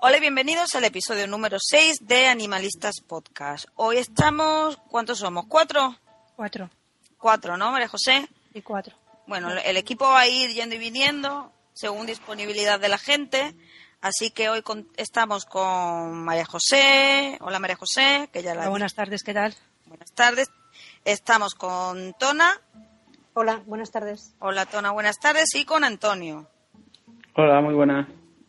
Hola y bienvenidos al episodio número 6 de Animalistas Podcast. Hoy estamos, ¿cuántos somos? ¿Cuatro? Cuatro. Cuatro, ¿no, María José? Y cuatro. Bueno, el equipo va a ir yendo y viniendo según disponibilidad de la gente. Así que hoy con- estamos con María José. Hola María José, que ya la Hola, buenas tardes, ¿qué tal? Buenas tardes. Estamos con Tona. Hola, buenas tardes. Hola Tona, buenas tardes. Y con Antonio. Hola, muy buenas.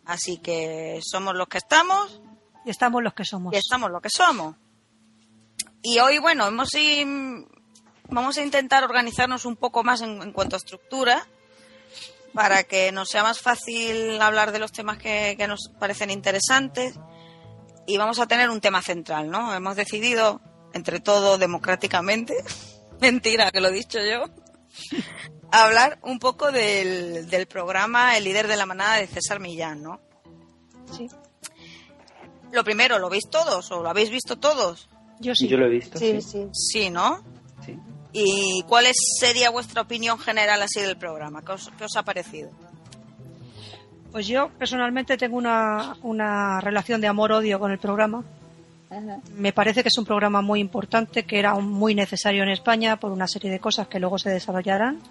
Así que somos los que estamos Y estamos los que somos. y estamos lo que somos. Y hoy, bueno, hemos vamos a intentar organizarnos un poco más en, en cuanto a estructura para que nos sea más fácil hablar de los temas que, que nos parecen interesantes. Y vamos a tener un tema central, ¿no? Hemos decidido, entre todo, democráticamente, mentira que lo he dicho yo, hablar un poco del, del programa El líder de la manada de César Millán, ¿no? Sí. Lo primero, ¿lo veis todos o lo habéis visto todos? Yo sí. Yo lo he visto. Sí, Sí, sí. Sí, ¿no? sí. ¿Y cuál es- sería vuestra opinión general así del programa? ¿Qué os, qué os ha parecido? Pues yo personalmente tengo una, una relación de amor-odio con el programa. Me parece que es un programa muy importante, que era muy necesario en España por una serie de cosas que luego se desarrollarán.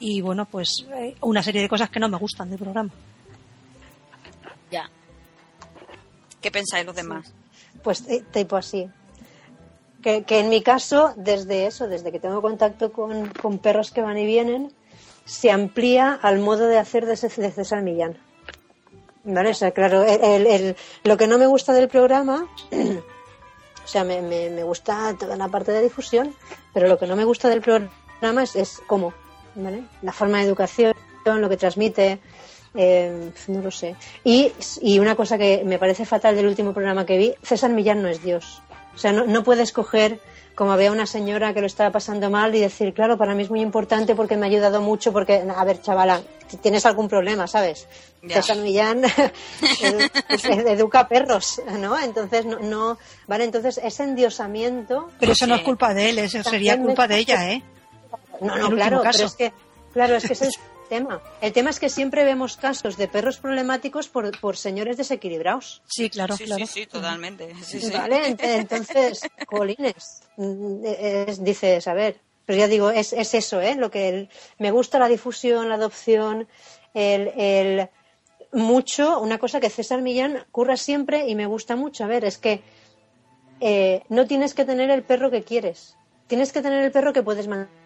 Y bueno, pues eh, una serie de cosas que no me gustan del programa. Ya. ¿Qué pensáis los demás? Pues eh, tipo así. Que, que en mi caso, desde eso, desde que tengo contacto con, con perros que van y vienen, se amplía al modo de hacer de, de César Millán. ¿Vale? O sea, claro, el- el- el- lo que no me gusta del programa, o sea, me, me- me gusta toda la parte de difusión, pero lo que no me gusta del programa es, es cómo, ¿vale? La forma de educación, lo que transmite, eh, no lo sé. Y, y una cosa que me parece fatal del último programa que vi, César Millán no es Dios. O sea, no, no puedes coger, como había una señora que lo estaba pasando mal, y decir, claro, para mí es muy importante porque me ha ayudado mucho, porque, a ver, chavala, tienes algún problema, ¿sabes? Ya. César Millán educa perros, ¿no? Entonces, no, no, vale, entonces ese endiosamiento Pero eso no es culpa de él, eso sería culpa de ella, ¿eh? No, El no, último claro, caso. pero es que, claro, es que ese es el tema. El tema es que siempre vemos casos de perros problemáticos por, por señores desequilibrados. Sí, claro, sí, claro. sí, sí, totalmente. Sí, sí. ¿Vale? Ent- Entonces, jolines, mm, es- dices, a ver, pero ya digo, es, es eso, ¿eh? Lo que el- me gusta la difusión, la adopción, el, el mucho, una cosa que César Millán curra siempre y me gusta mucho. A ver, es que eh, no tienes que tener el perro que quieres, tienes que tener el perro que puedes mantener,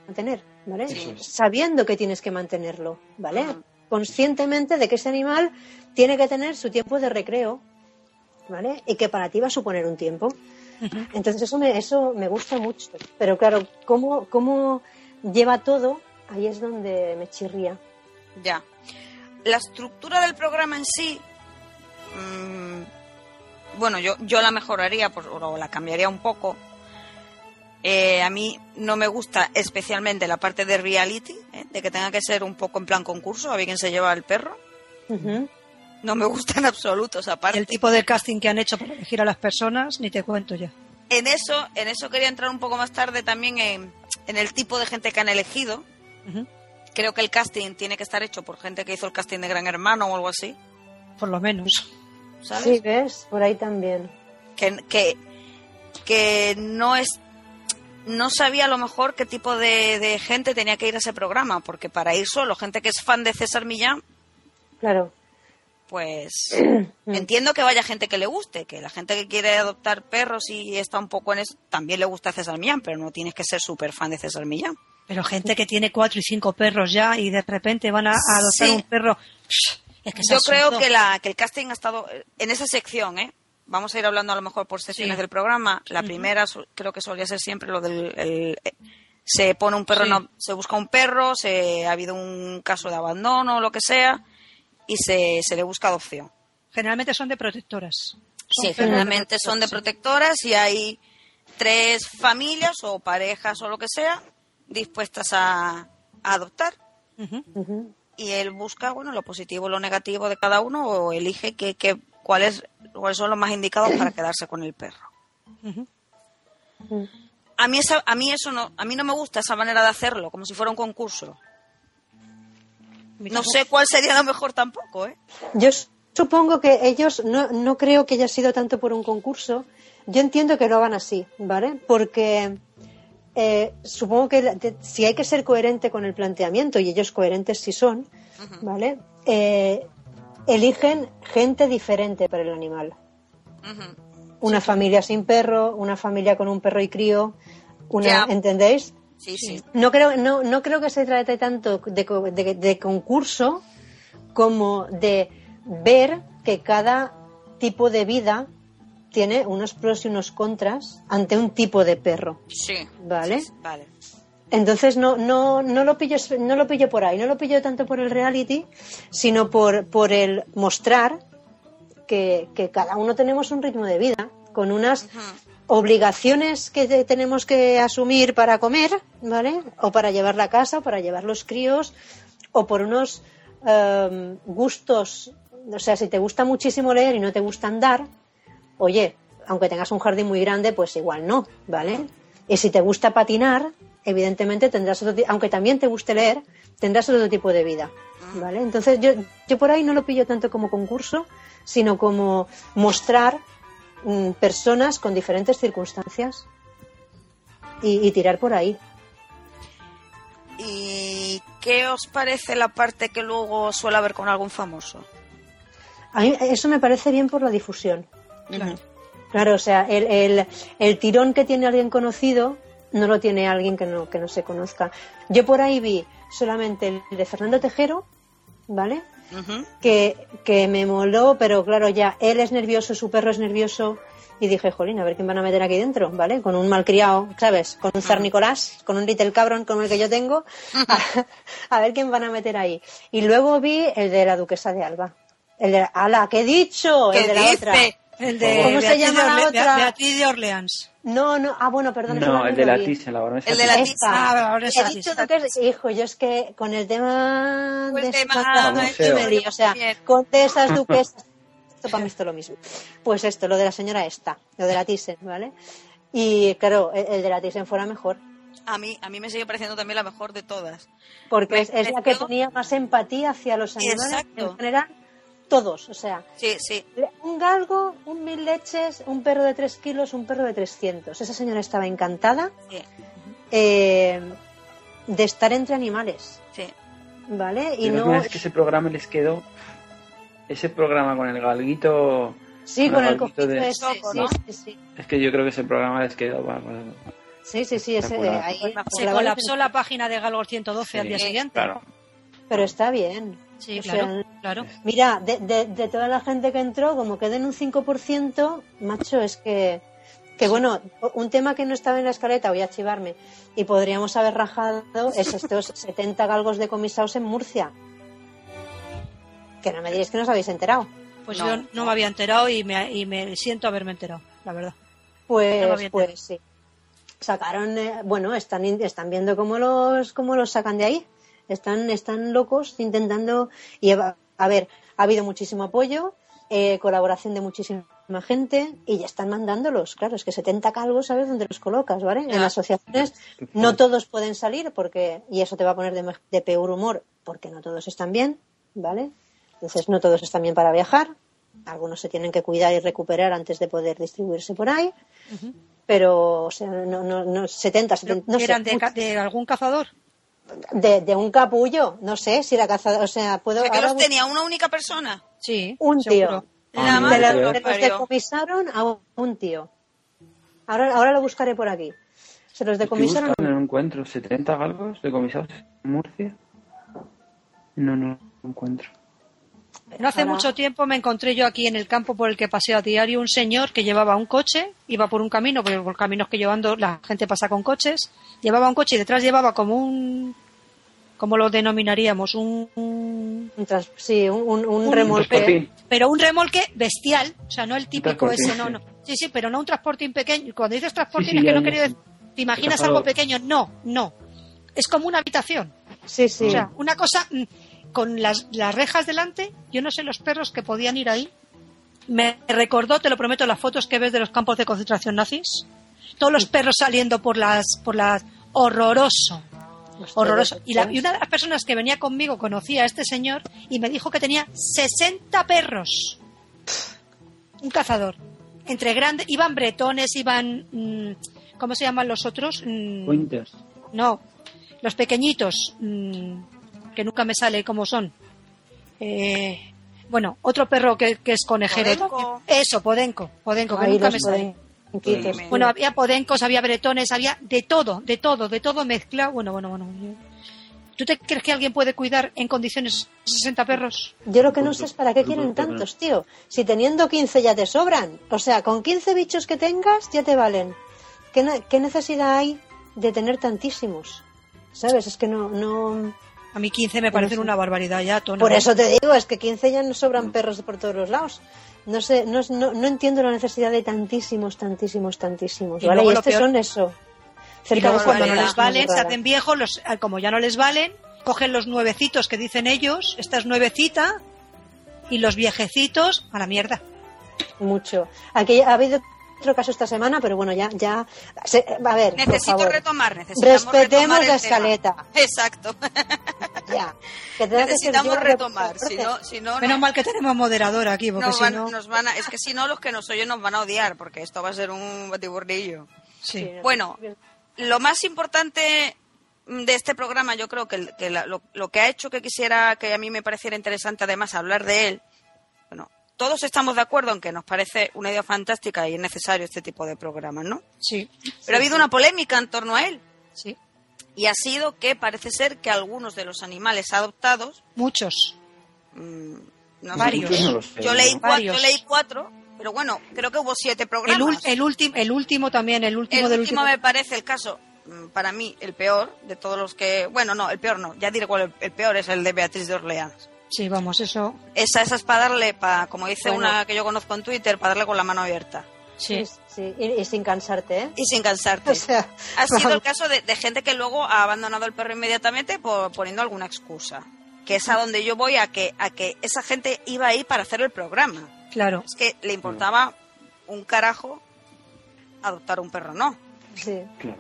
¿vale? Eso es. Sabiendo que tienes que mantenerlo, ¿vale? Conscientemente de que ese animal tiene que tener su tiempo de recreo, ¿vale? Y que para ti va a suponer un tiempo. Entonces eso me, eso me gusta mucho. Pero claro, cómo, cómo lleva todo, ahí es donde me chirría. Ya. La estructura del programa en sí, mm, bueno, yo, yo la mejoraría por- o la cambiaría un poco. Eh, a mí no me gusta especialmente la parte de reality, ¿eh? de que tenga que ser un poco en plan concurso, a ver quién se lleva el perro. No me gusta en absoluto esa parte. El tipo de casting que han hecho para elegir a las personas, ni te cuento ya. En eso, en eso quería entrar un poco más tarde también en, en el tipo de gente que han elegido. Creo que el casting tiene que estar hecho por gente que hizo el casting de Gran Hermano o algo así, Por lo menos. ¿sabes? Sí, ¿ves? Por ahí también. que, que, que no es no sabía a lo mejor qué tipo de, de gente tenía que ir a ese programa, porque para ir solo, gente que es fan de César Millán, Claro. pues entiendo que vaya gente que le guste, que la gente que quiere adoptar perros y está un poco en eso, también le gusta César Millán, pero no tienes que ser súper fan de César Millán. Pero gente que tiene cuatro y cinco perros ya y de repente van a, a adoptar Sí. un perro. psh, Es que Yo creo que, la, que el casting ha estado en esa sección, ¿eh? Vamos a ir hablando a lo mejor por secciones Sí. del programa. La primera creo que solía ser siempre lo del... el- eh, se pone un perro, Sí. no- se busca un perro, se ha habido un caso de abandono o lo que sea, y se, se le busca adopción. Generalmente son de protectoras. Son Sí, generalmente de son de protectoras, y hay tres familias o parejas o lo que sea dispuestas a, a adoptar. y él busca bueno lo positivo y lo negativo de cada uno o elige que, que- cuáles cuáles son los más indicados para quedarse con el perro. A mí esa, a mí eso no a mí no me gusta esa manera de hacerlo como si fuera un concurso. No sé cuál sería lo mejor tampoco eh Yo supongo que ellos, no, no creo que haya sido tanto por un concurso, yo entiendo que lo hagan así, ¿vale? Porque eh, supongo que de- si hay que ser coherente con el planteamiento, y ellos coherentes sí son, ¿vale? Eh, eligen gente diferente para el animal. Una familia sin perro, una familia con un perro y crío, una. ¿entendéis? Sí, sí. No creo, no, no creo que se trate tanto de, de- de concurso como de ver que cada tipo de vida tiene unos pros y unos contras ante un tipo de perro, Sí. ¿vale? Sí, Vale. Entonces no, no, no lo pillo, no lo pillo por ahí, no lo pillo tanto por el reality, sino por, por el mostrar que, que cada uno tenemos un ritmo de vida, con unas obligaciones que te- tenemos que asumir para comer, ¿vale? O para llevar la casa, o para llevar los críos, o por unos em, gustos. O sea, si te gusta muchísimo leer y no te gusta andar, oye, aunque tengas un jardín muy grande, pues igual no, ¿vale? Y si te gusta patinar, evidentemente tendrás otro aunque también te guste leer, tendrás otro tipo de vida, ¿vale? Entonces yo, yo por ahí no lo pillo tanto como concurso, sino como mostrar mm, personas con diferentes circunstancias y, y tirar por ahí. ¿Y qué os parece la parte que luego suele haber con algún famoso? A mí eso me parece bien por la difusión. Claro. Claro, o sea, el, el, el tirón que tiene alguien conocido no lo tiene alguien que no, que no se conozca. Yo por ahí vi solamente el de Fernando Tejero, ¿vale? Que, que me moló, pero claro, ya él es nervioso, su perro es nervioso. Y dije, jolín, a ver quién van a meter aquí dentro, ¿vale? Con un malcriado, ¿sabes? Con un zar Nicolás, con un little cabrón como el que yo tengo. A, a ver quién van a meter ahí. Y luego vi el de la duquesa de Alba. El de, ala, ¿qué he dicho? ¿Qué el de la dice? otra. El de ¿Cómo se llama de la otra? Beatriz de Orleans. No, no, ah, bueno, perdón. No, el de la vi. tiza, la baronesa. El de la tiza. tiza. Esta. Ah, esa He dicho duquesa- hijo, yo es que con el tema Pues de tema- me lío, o sea, con de esas duquesas, esto para mí es lo mismo. Pues esto, lo de la señora esta, lo de la Thyssen, ¿vale? Y claro, el, el de la Thyssen fuera mejor, A mí, a mí me sigue pareciendo también la mejor de todas. porque Me es, es la que pareció- tenía más empatía hacia los animales Exacto. en general, todos, o sea, Sí, sí. un galgo, un mil leches, un perro de tres kilos, un perro de 300. Esa señora estaba encantada Sí, eh, de estar entre animales, sí. ¿vale? Y no... es que ese programa les quedó. Ese programa con el galguito. Sí, con con el el gallito cojito de- ese, ¿no? sí, sí. Es que yo creo que ese programa les quedó. va, Sí, sí, sí, ese, Espectacular. ahí Se la colapsó la página de Galgor 112 al día siguiente. Claro. Pero está bien. Sí, O claro, sea, claro. Mira, de, de, de toda la gente que entró, como queden un 5%, macho, es que... Que bueno, un tema que no estaba en la escaleta, voy a chivarme, y podríamos haber rajado, es estos 70 galgos decomisados en Murcia. Que no me diréis que no os habéis enterado. Pues No, yo no me había enterado y me, y me siento haberme enterado, la verdad. Pues, pues sí. Sacaron, eh, bueno, están, están viendo cómo los, cómo los sacan de ahí. Están, están locos intentando. Y a, a ver, ha habido muchísimo apoyo, eh, colaboración de muchísima gente y ya están mandándolos. Claro, es que 70 calvos, ¿sabes dónde los colocas, ¿vale? En asociaciones no todos pueden salir porque, y eso te va a poner de, peor humor, porque no todos están bien, ¿vale? Entonces no todos están bien para viajar. Algunos se tienen que cuidar y recuperar antes de poder distribuirse por ahí. Pero, o sea, no, no, no 70, 70 no sé, ¿Eran de algún cazador? De, de un capullo, no sé si la cazadora, o sea, puedo O sea, que los tenía una única persona. Sí. un seguro. tío. La madre De, mira, la- que de lo los decomisaron a un, tío. Ahora, ahora lo buscaré por aquí. Se los decomisaron. no encuentro. ¿70 galgos decomisados en Murcia? No, no lo encuentro. No hace Ahora- mucho tiempo me encontré yo aquí en el campo por el que paseo a diario un señor que llevaba un coche, iba por un camino, porque por caminos que llevando la gente pasa con coches, llevaba un coche y detrás llevaba como un, ¿cómo lo denominaríamos? Un, sí, un, un, remolque. pero un remolque bestial, o sea, no el típico ese, no, sí. no. Sí, sí, pero no un transportín pequeño. Cuando dices transportín Sí, sí, es que no quería decir, ¿te imaginas algo pequeño? No, no. Es como una habitación. Sí, sí. O sea, una cosa mm, con las, las rejas delante, yo no sé los perros que podían ir ahí. Me recordó, te lo prometo, las fotos que ves de los campos de concentración nazis. Todos los perros saliendo por las, por las, horroroso. Horroroso. Y, la- y una de las personas que venía conmigo conocía a este señor y me dijo que tenía 60 perros. Un cazador. Entre grandes, iban bretones, iban... mm, ¿Cómo se llaman los otros? Mm, Winters. no, los pequeñitos, mm, que nunca me sale cómo son. Eh, bueno, otro perro que, que es conejero. Podenco. Eso, Podenco. Podenco, que nunca me sale. Bueno, había podencos, había bretones, había de todo, de todo, de todo mezclado. Bueno, bueno, bueno. ¿Tú te crees que alguien puede cuidar en condiciones 60 perros? Yo lo que no sé es para qué quieren tantos, tío. Si teniendo 15 ya te sobran. O sea, con 15 bichos que tengas ya te valen. ¿Qué, ne- qué necesidad hay de tener tantísimos? ¿Sabes? Es que no, no. A mí 15 me parecen una barbaridad ya, Tono. Por eso te digo, es que 15 ya nos sobran perros por todos los lados. No sé, no, no, no entiendo la necesidad de tantísimos, tantísimos, tantísimos. Y ¿Vale? Y estos peor- son eso. Cerca de cuando no les valen, se hacen viejos, los, ah, como ya no les valen, cogen los nuevecitos que dicen ellos, esta es nuevecita, y los viejecitos a la mierda. Mucho. Aquí ha habido otro caso esta semana, pero bueno, ya, ya. se- a ver, por Necesito favor. retomar, necesitamos Respetemos retomar la tema. escaleta. Exacto. Ya. Que que necesitamos yo, retomar, si no, si no, Menos no- mal que tenemos moderadora aquí, porque nos si van, no... nos van a, es que si no los que nos oyen nos van a odiar, porque esto va a ser un batiburrillo. Sí. Sí. Bueno, lo más importante de este programa, yo creo que, el- que la- lo, lo que ha hecho que quisiera, que a mí me pareciera interesante además hablar de él, todos estamos de acuerdo en que nos parece una idea fantástica y es necesario este tipo de programas, ¿no? Sí, Pero ha habido una polémica en torno a él sí. y ha sido que parece ser que algunos de los animales adoptados, Muchos. mm, no Varios. No sé, yo leí, ¿no? cuatro, Varios. yo leí cuatro, pero bueno, creo que hubo siete programas. el, último, el último también, el último El del último último. me parece el caso, mm, para mí, el peor de todos los que... Bueno, no, el peor no, ya diré cuál el peor es el de Beatriz de Orleans. Sí, vamos, eso. Esa, esa es para darle, para, como dice Bueno. una que yo conozco en Twitter, para darle con la mano abierta. Sí. Sí, sí, Y, y sin cansarte, ¿eh? Y sin cansarte. O sea, ha sido vamos. el caso de, de gente que luego ha abandonado el perro inmediatamente por, poniendo alguna excusa. Que es a donde yo voy a que, a que esa gente iba ahí para hacer el programa. Claro. Es que le importaba un carajo adoptar un perro, no. Sí. Claro.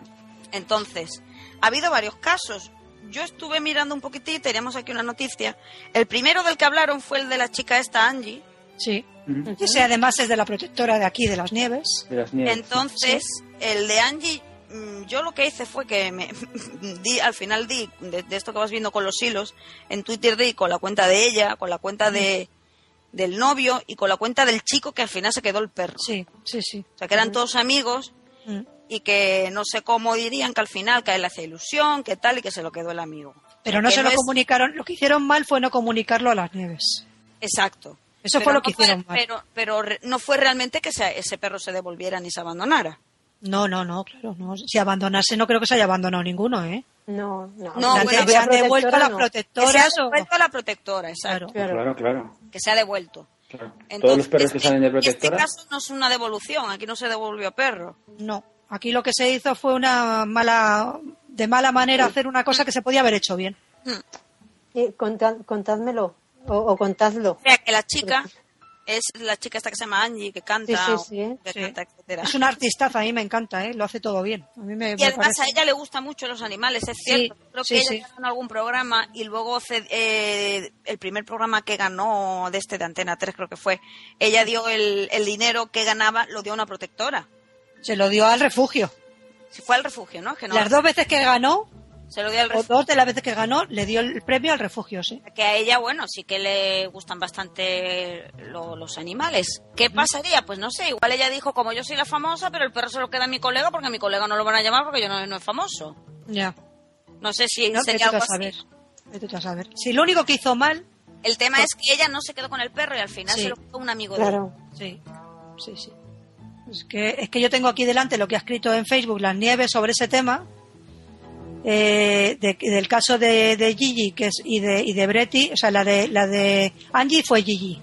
Entonces, ha habido varios casos. Yo estuve mirando un poquitín, teníamos aquí una noticia. El primero del que hablaron fue el de la chica esta, Angie. Sí. Ujú. Ese además es de la protectora de aquí, de las nieves. De las nieves. Entonces, el de Angie, mm, yo lo que hice fue que me di, al final di, de, de esto que vas viendo con los hilos, en Twitter di con la cuenta de ella, con la cuenta de del novio y con la cuenta del chico que al final se quedó el perro. Sí, sí, sí. O sea, que eran todos amigos. Y que no sé cómo dirían que al final que a él hacía ilusión, que tal y que se lo quedó el amigo. Pero no Que se lo es- comunicaron. Lo que hicieron mal fue no comunicarlo a las nieves. Exacto. Eso Pero fue lo no que hicieron mal. Pero, no fue realmente que se- ese perro se devolviera ni se abandonara. No, no, no, claro. No. Si abandonarse, no creo que se haya abandonado ninguno, ¿eh? No, no. No, bueno, se han devuelto a protectora, las. Que se ha protectoras. devuelto a la protectora, exacto. Claro. Claro. Claro. Que se ha devuelto. claro. Entonces, Todos los perros que este- salen de Este protectora. caso no es una devolución, aquí no se devolvió perro. No. Aquí lo que se hizo fue una mala, de mala manera hacer una cosa que se podía haber hecho bien. Y contad- contádmelo. O, o contadlo. O sea, que la chica es la chica esta que se llama Angie, que canta, Sí, sí, o- sí. que Sí. canta, etcétera. Es una artistaza, a mí me encanta, ¿eh? Lo hace todo bien. A mí me, Y me además parece- a ella le gustan mucho los animales, es Sí, cierto. Creo sí, que ella sí. ganó en algún programa y luego eh, el primer programa que ganó de este de Antena 3 creo que fue, ella dio el, el dinero que ganaba, lo dio a una protectora. Se lo dio al refugio. Si fue al refugio, ¿no? Es Que no Las dos veces que ganó, se lo dio al o refugio. dos de las veces que ganó, le dio el premio al refugio, sí. Que a ella, bueno, sí que le gustan bastante lo- los animales. ¿Qué pasaría? Pues no sé, igual ella dijo, como yo soy la famosa, pero el perro se lo queda a mi colega porque a mi colega no lo van a llamar porque yo no, no es famoso. Ya. No sé si No, sería algo a saber. así. A saber. Si lo único que hizo mal, El tema es que ella no se quedó con el perro y al final Sí. se lo quedó un amigo de ella. Claro. sí, sí, sí. Es que, es que yo tengo aquí delante lo que ha escrito en Facebook Las Nieves sobre ese tema, eh, de- del caso de, de Gigi que es, y, de, y de Bretti, o sea, la de, la de Angie fue Gigi.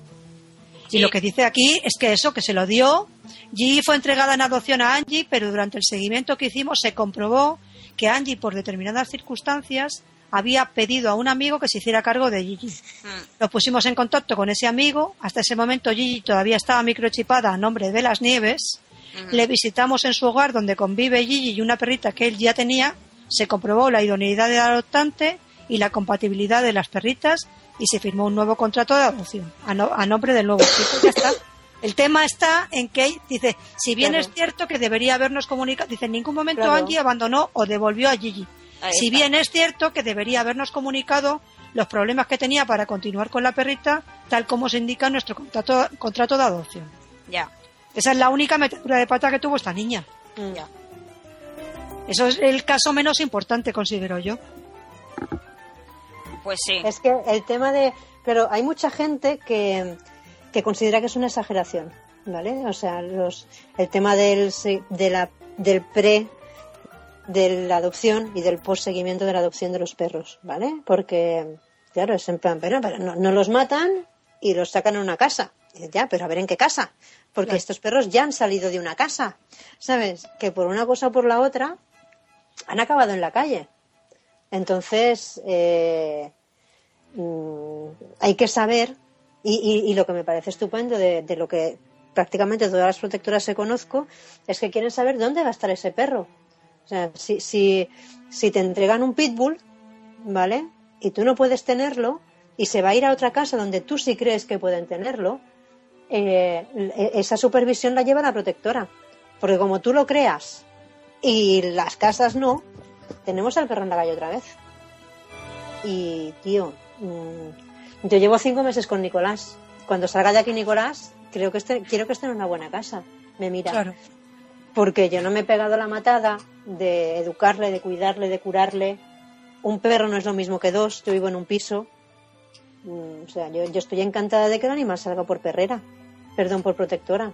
Sí. Y lo que dice aquí es que eso, que se lo dio, Gigi fue entregada en adopción a Angie, pero durante el seguimiento que hicimos se comprobó que Angie, por determinadas circunstancias, había pedido a un amigo que se hiciera cargo de Gigi. Mm. Nos pusimos en contacto con ese amigo. Hasta ese momento Gigi todavía estaba microchipada a nombre de las nieves. Ujú. Le visitamos en su hogar donde convive Gigi y una perrita que él ya tenía se comprobó la idoneidad del adoptante y la compatibilidad de las perritas y se firmó un nuevo contrato de adopción a, no- a nombre del nuevo chico. Ya está. El tema está en que dice, si bien Claro. es cierto que debería habernos comunicado, dice, en ningún momento Claro. Angie abandonó o devolvió a Gigi. Si bien es cierto que debería habernos comunicado los problemas que tenía para continuar con la perrita, tal como se indica en nuestro contrato, contrato de adopción. Ya, Esa es la única metedura de pata que tuvo esta niña. Mm. ya. Eso es el caso menos importante, considero yo. Pues sí. Es que el tema de. Pero hay mucha gente que, que considera que es una exageración, ¿vale? O sea, los, el tema del, se- de la, del pre de la adopción y del post seguimiento de la adopción de los perros, ¿vale? Porque, claro, es en plan, pero, pero no, no los matan y los sacan a una casa. Y Ya, pero a ver en qué casa. Porque Claro. estos perros ya han salido de una casa. ¿Sabes? Que por una cosa o por la otra han acabado en la calle. Entonces, eh, mm, hay que saber, y, y- y lo que me parece estupendo de, de lo que prácticamente todas las protectoras que conozco, es que quieren saber dónde va a estar ese perro. O sea, si, si, si te entregan un pitbull, ¿vale? Y tú no puedes tenerlo, y se va a ir a otra casa donde tú sí crees que pueden tenerlo, eh, e- esa supervisión la lleva la protectora. Porque como tú lo creas y las casas no, tenemos al perro en la calle otra vez. Y, tío, mm, yo llevo cinco meses con Nicolás. Cuando salga de aquí Nicolás, creo que este, quiero que esté en una buena casa. Me mira. Claro. Porque yo no me he pegado la matada de educarle, de cuidarle, de curarle. Un perro no es lo mismo que dos. Yo vivo en un piso. Mm, O sea, yo, yo estoy encantada de que el animal salga por perrera. Perdón, por protectora.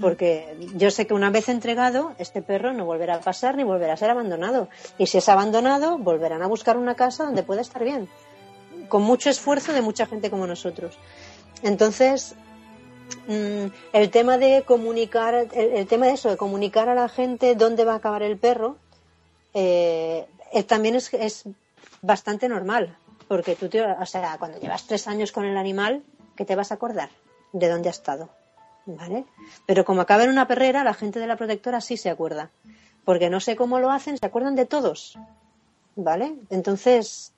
Porque yo sé que una vez entregado, este perro no volverá a pasar ni volverá a ser abandonado. Y si es abandonado, volverán a buscar una casa donde pueda estar bien. Con mucho esfuerzo de mucha gente como nosotros. Entonces, el tema de comunicar, el, tema de eso, de comunicar a la gente dónde va a acabar el perro, eh, también es, es bastante normal. Porque tú, te- o sea, cuando llevas tres años con el animal, ¿qué te vas a acordar? ¿De dónde ha estado? ¿Vale? Pero como acaba en una perrera, la gente de la protectora sí se acuerda. Porque no sé cómo lo hacen, se acuerdan de todos. ¿Vale? Entonces,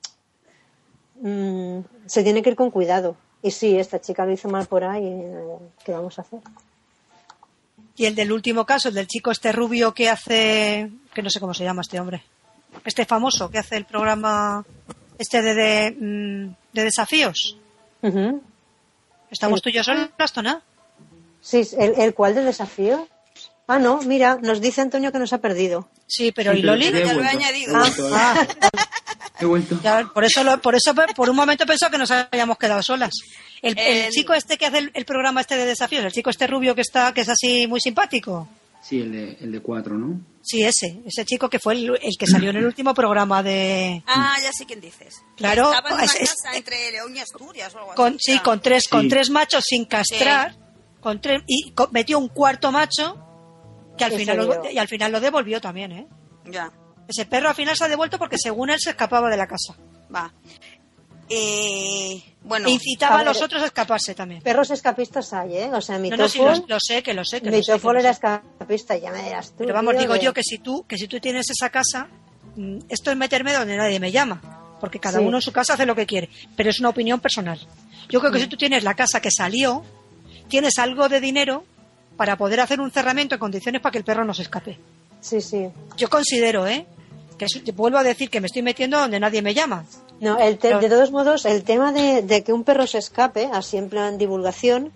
mm, se tiene que ir con cuidado. Y sí, esta chica lo hizo mal por ahí. eh, ¿Qué vamos a hacer? Y el del último caso, el del chico este rubio que hace, que no sé cómo se llama este hombre, este famoso que hace el programa este de, de, mm, de desafíos. ¿Estamos Sí. tú y yo solos, Tona? Sí, ¿el, ¿el cuál del desafío? Ah, no, mira, nos dice Antonio que nos ha perdido. Sí, pero Sí, ¿y pero Loli? lo he añadido. He vuelto, Ah, he vuelto. ya, por eso, lo- por eso, por un momento pensó que nos habíamos quedado solas. El, el El- chico este que hace el, el programa este de desafíos, el chico este rubio que está, que es así muy simpático. Sí, el de, el de cuatro, ¿no? Sí, ese, ese chico que fue el, el que salió en el último programa de, Ah, ya sé quién dices. Claro, Estaba en una es- es- casa entre León y Asturias o algo con, así. sí, con tres, con tres machos sin castrar, con tres, y metió un cuarto macho que al final lo, y al final lo devolvió también, ¿eh? Ya, Ese perro al final se ha devuelto porque según él se escapaba de la casa. va. Eh, bueno, e incitaba a a, los otros a escaparse también. Perros escapistas hay, ¿eh? O sea, mi No, no, sí, lo, lo sé, que lo sé, que lo sé, que Mitofol lo era sé. escapista, ya me dirás tú. Pero vamos, digo de- yo que si tú, que si tú tienes esa casa, mm, esto es meterme donde nadie me llama, porque cada Sí. uno en su casa hace lo que quiere, pero es una opinión personal. Yo creo que si tú tienes la casa que salió, tienes algo de dinero para poder hacer un cerramiento en condiciones para que el perro no se escape. Sí, sí. Yo considero, ¿eh? Que es- vuelvo a decir que me estoy metiendo donde nadie me llama. No, el te- Pero- de todos modos, el tema de, de que un perro se escape, así en plan divulgación,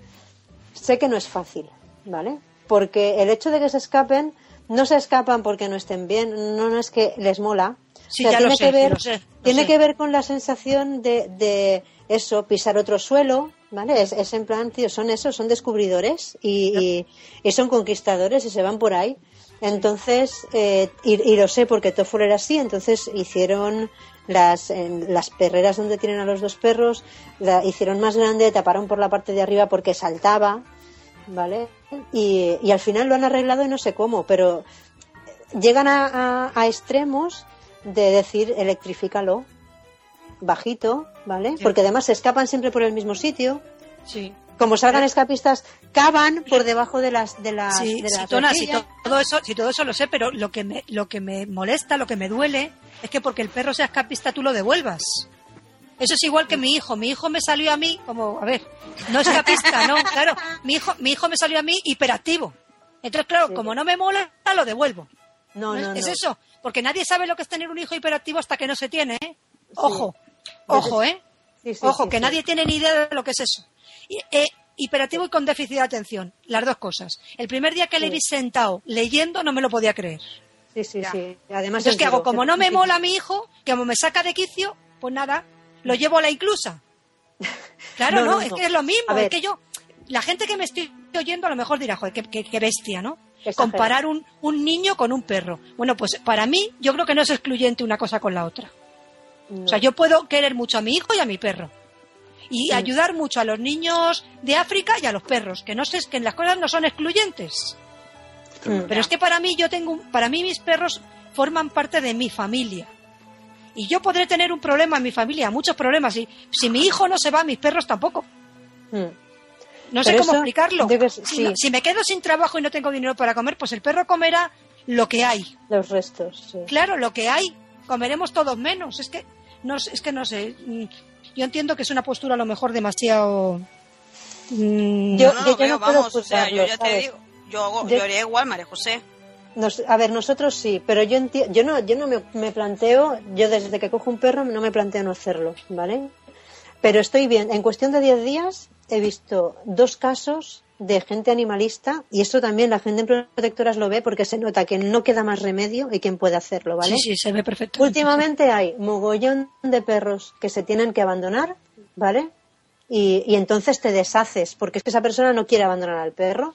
sé que no es fácil, ¿vale? Porque el hecho de que se escapen, no se escapan porque no estén bien, no, no es que les mola. Sí, ya lo sé, que ver, lo sé, lo tiene sé. que ver con la sensación de, de eso, pisar otro suelo, ¿vale? Es, es en plan, tío, son eso, son descubridores y, y- y son conquistadores y se van por ahí. Entonces, eh, y, y lo sé porque Toffol era así, entonces hicieron las, en las perreras donde tienen a los dos perros, la hicieron más grande, taparon por la parte de arriba porque saltaba, ¿vale? Y, y al final lo han arreglado y no sé cómo, pero llegan a, a- a extremos de decir electrifícalo bajito, ¿vale? Sí. Porque además se escapan siempre por el mismo sitio. Sí. Como salgan escapistas, cavan por debajo de las de las, Sí, de las Tona, rejillas. todo eso, todo eso lo sé, pero lo que me, lo que me molesta, lo que me duele, es que porque el perro sea escapista tú lo devuelvas. Eso es igual que mi hijo. Mi hijo me salió a mí, como, a ver, no escapista, no, claro. Mi hijo, mi hijo me salió a mí hiperactivo. Entonces, claro, Sí. como no me mola, lo devuelvo. No, no, es no. eso, porque nadie sabe lo que es tener un hijo hiperactivo hasta que no se tiene, ¿eh? Ojo, ojo, ¿eh? Sí, sí, Ojo, sí, que sí. nadie tiene ni idea de lo que es eso. Eh, hiperactivo y con déficit de atención, las dos cosas. El primer día que le vi sentado leyendo no me lo podía creer. Sí, sí, Ya. sí. Además, Entonces, es ¿qué hago? Como no me mola a mi hijo, que como me saca de quicio, pues nada, lo llevo a la inclusa. Claro, No, no, no, es que es lo mismo, es que yo, la gente que me estoy oyendo a lo mejor dirá, joder, qué, qué- qué bestia, ¿no? Comparar un, un niño con un perro. Bueno, pues para mí, yo creo que no es excluyente una cosa con la otra. No. O sea, yo puedo querer mucho a mi hijo y a mi perro. Y Sí. ayudar mucho a los niños de África y a los perros, que no sé, que las cosas no son excluyentes. Pero es que para mí yo tengo, para mí mis perros forman parte de mi familia. Y yo podré tener un problema en mi familia, muchos problemas. Y si mi hijo no se va, mis perros tampoco. Mm. No sé Pero cómo explicarlo. debes- si, no- si me quedo sin trabajo y no tengo dinero para comer, pues el perro comerá lo que hay. Los restos, sí. Claro, lo que hay. Comeremos todos menos. Es que no, sé- es que no sé. Mm, Yo entiendo que es una postura a lo mejor demasiado. mm, Yo- No, no, lo yo veo, no puedo vamos, o sea, yo ya te digo, yo, hago, Yo- yo haría igual, María José. Nos- a ver, nosotros sí, pero yo enti- yo no, yo no me, me planteo, yo desde que cojo un perro no me planteo no hacerlo, ¿vale? Pero estoy bien. En cuestión de 10 días he visto dos casos de gente animalista y esto también la gente en protectoras lo ve porque se nota que no queda más remedio y quien puede hacerlo, ¿vale? Sí, sí, se ve perfecto. Últimamente hay mogollón de perros que se tienen que abandonar, ¿vale? Y, y entonces te deshaces, porque es que esa persona no quiere abandonar al perro.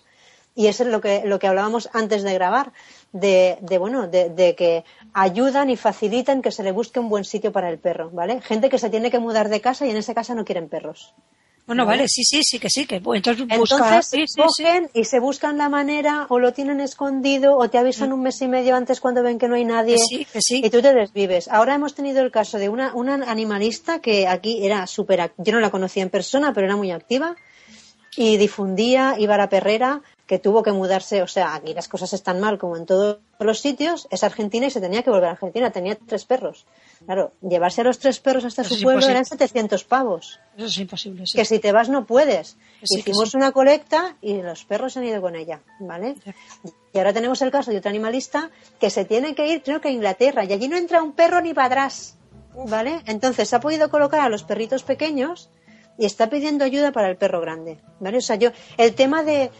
Y eso es lo que, lo que hablábamos antes de grabar, de, de bueno, de, de que ayudan y facilitan que se le busque un buen sitio para el perro, ¿vale? Gente que se tiene que mudar de casa y en esa casa no quieren perros. Bueno, vale, sí, sí, sí, que sí, que entonces. Entonces sí, sí, y se buscan la manera o lo tienen escondido o te avisan un mes y medio antes cuando ven que no hay nadie Que que y tú te desvives. Ahora hemos tenido el caso de una, una animalista que aquí era súper, yo no la conocía en persona, pero era muy activa y difundía, iba a la perrera, que tuvo que mudarse, o sea, aquí las cosas están mal como en todos los sitios, es argentina y se tenía que volver a Argentina, tenía tres perros. Claro, llevarse a los tres perros hasta Eso su pueblo imposible. eran 700 pavos Eso es imposible. sí. que si te vas no puedes. Sí, Hicimos sí. una colecta y los perros se han ido con ella, ¿vale? Y ahora tenemos el caso de otro animalista que se tiene que ir, creo que a Inglaterra, y allí no entra un perro ni para atrás, ¿vale? Entonces ha podido colocar a los perritos pequeños y está pidiendo ayuda para el perro grande, ¿vale? O sea, yo, el tema de...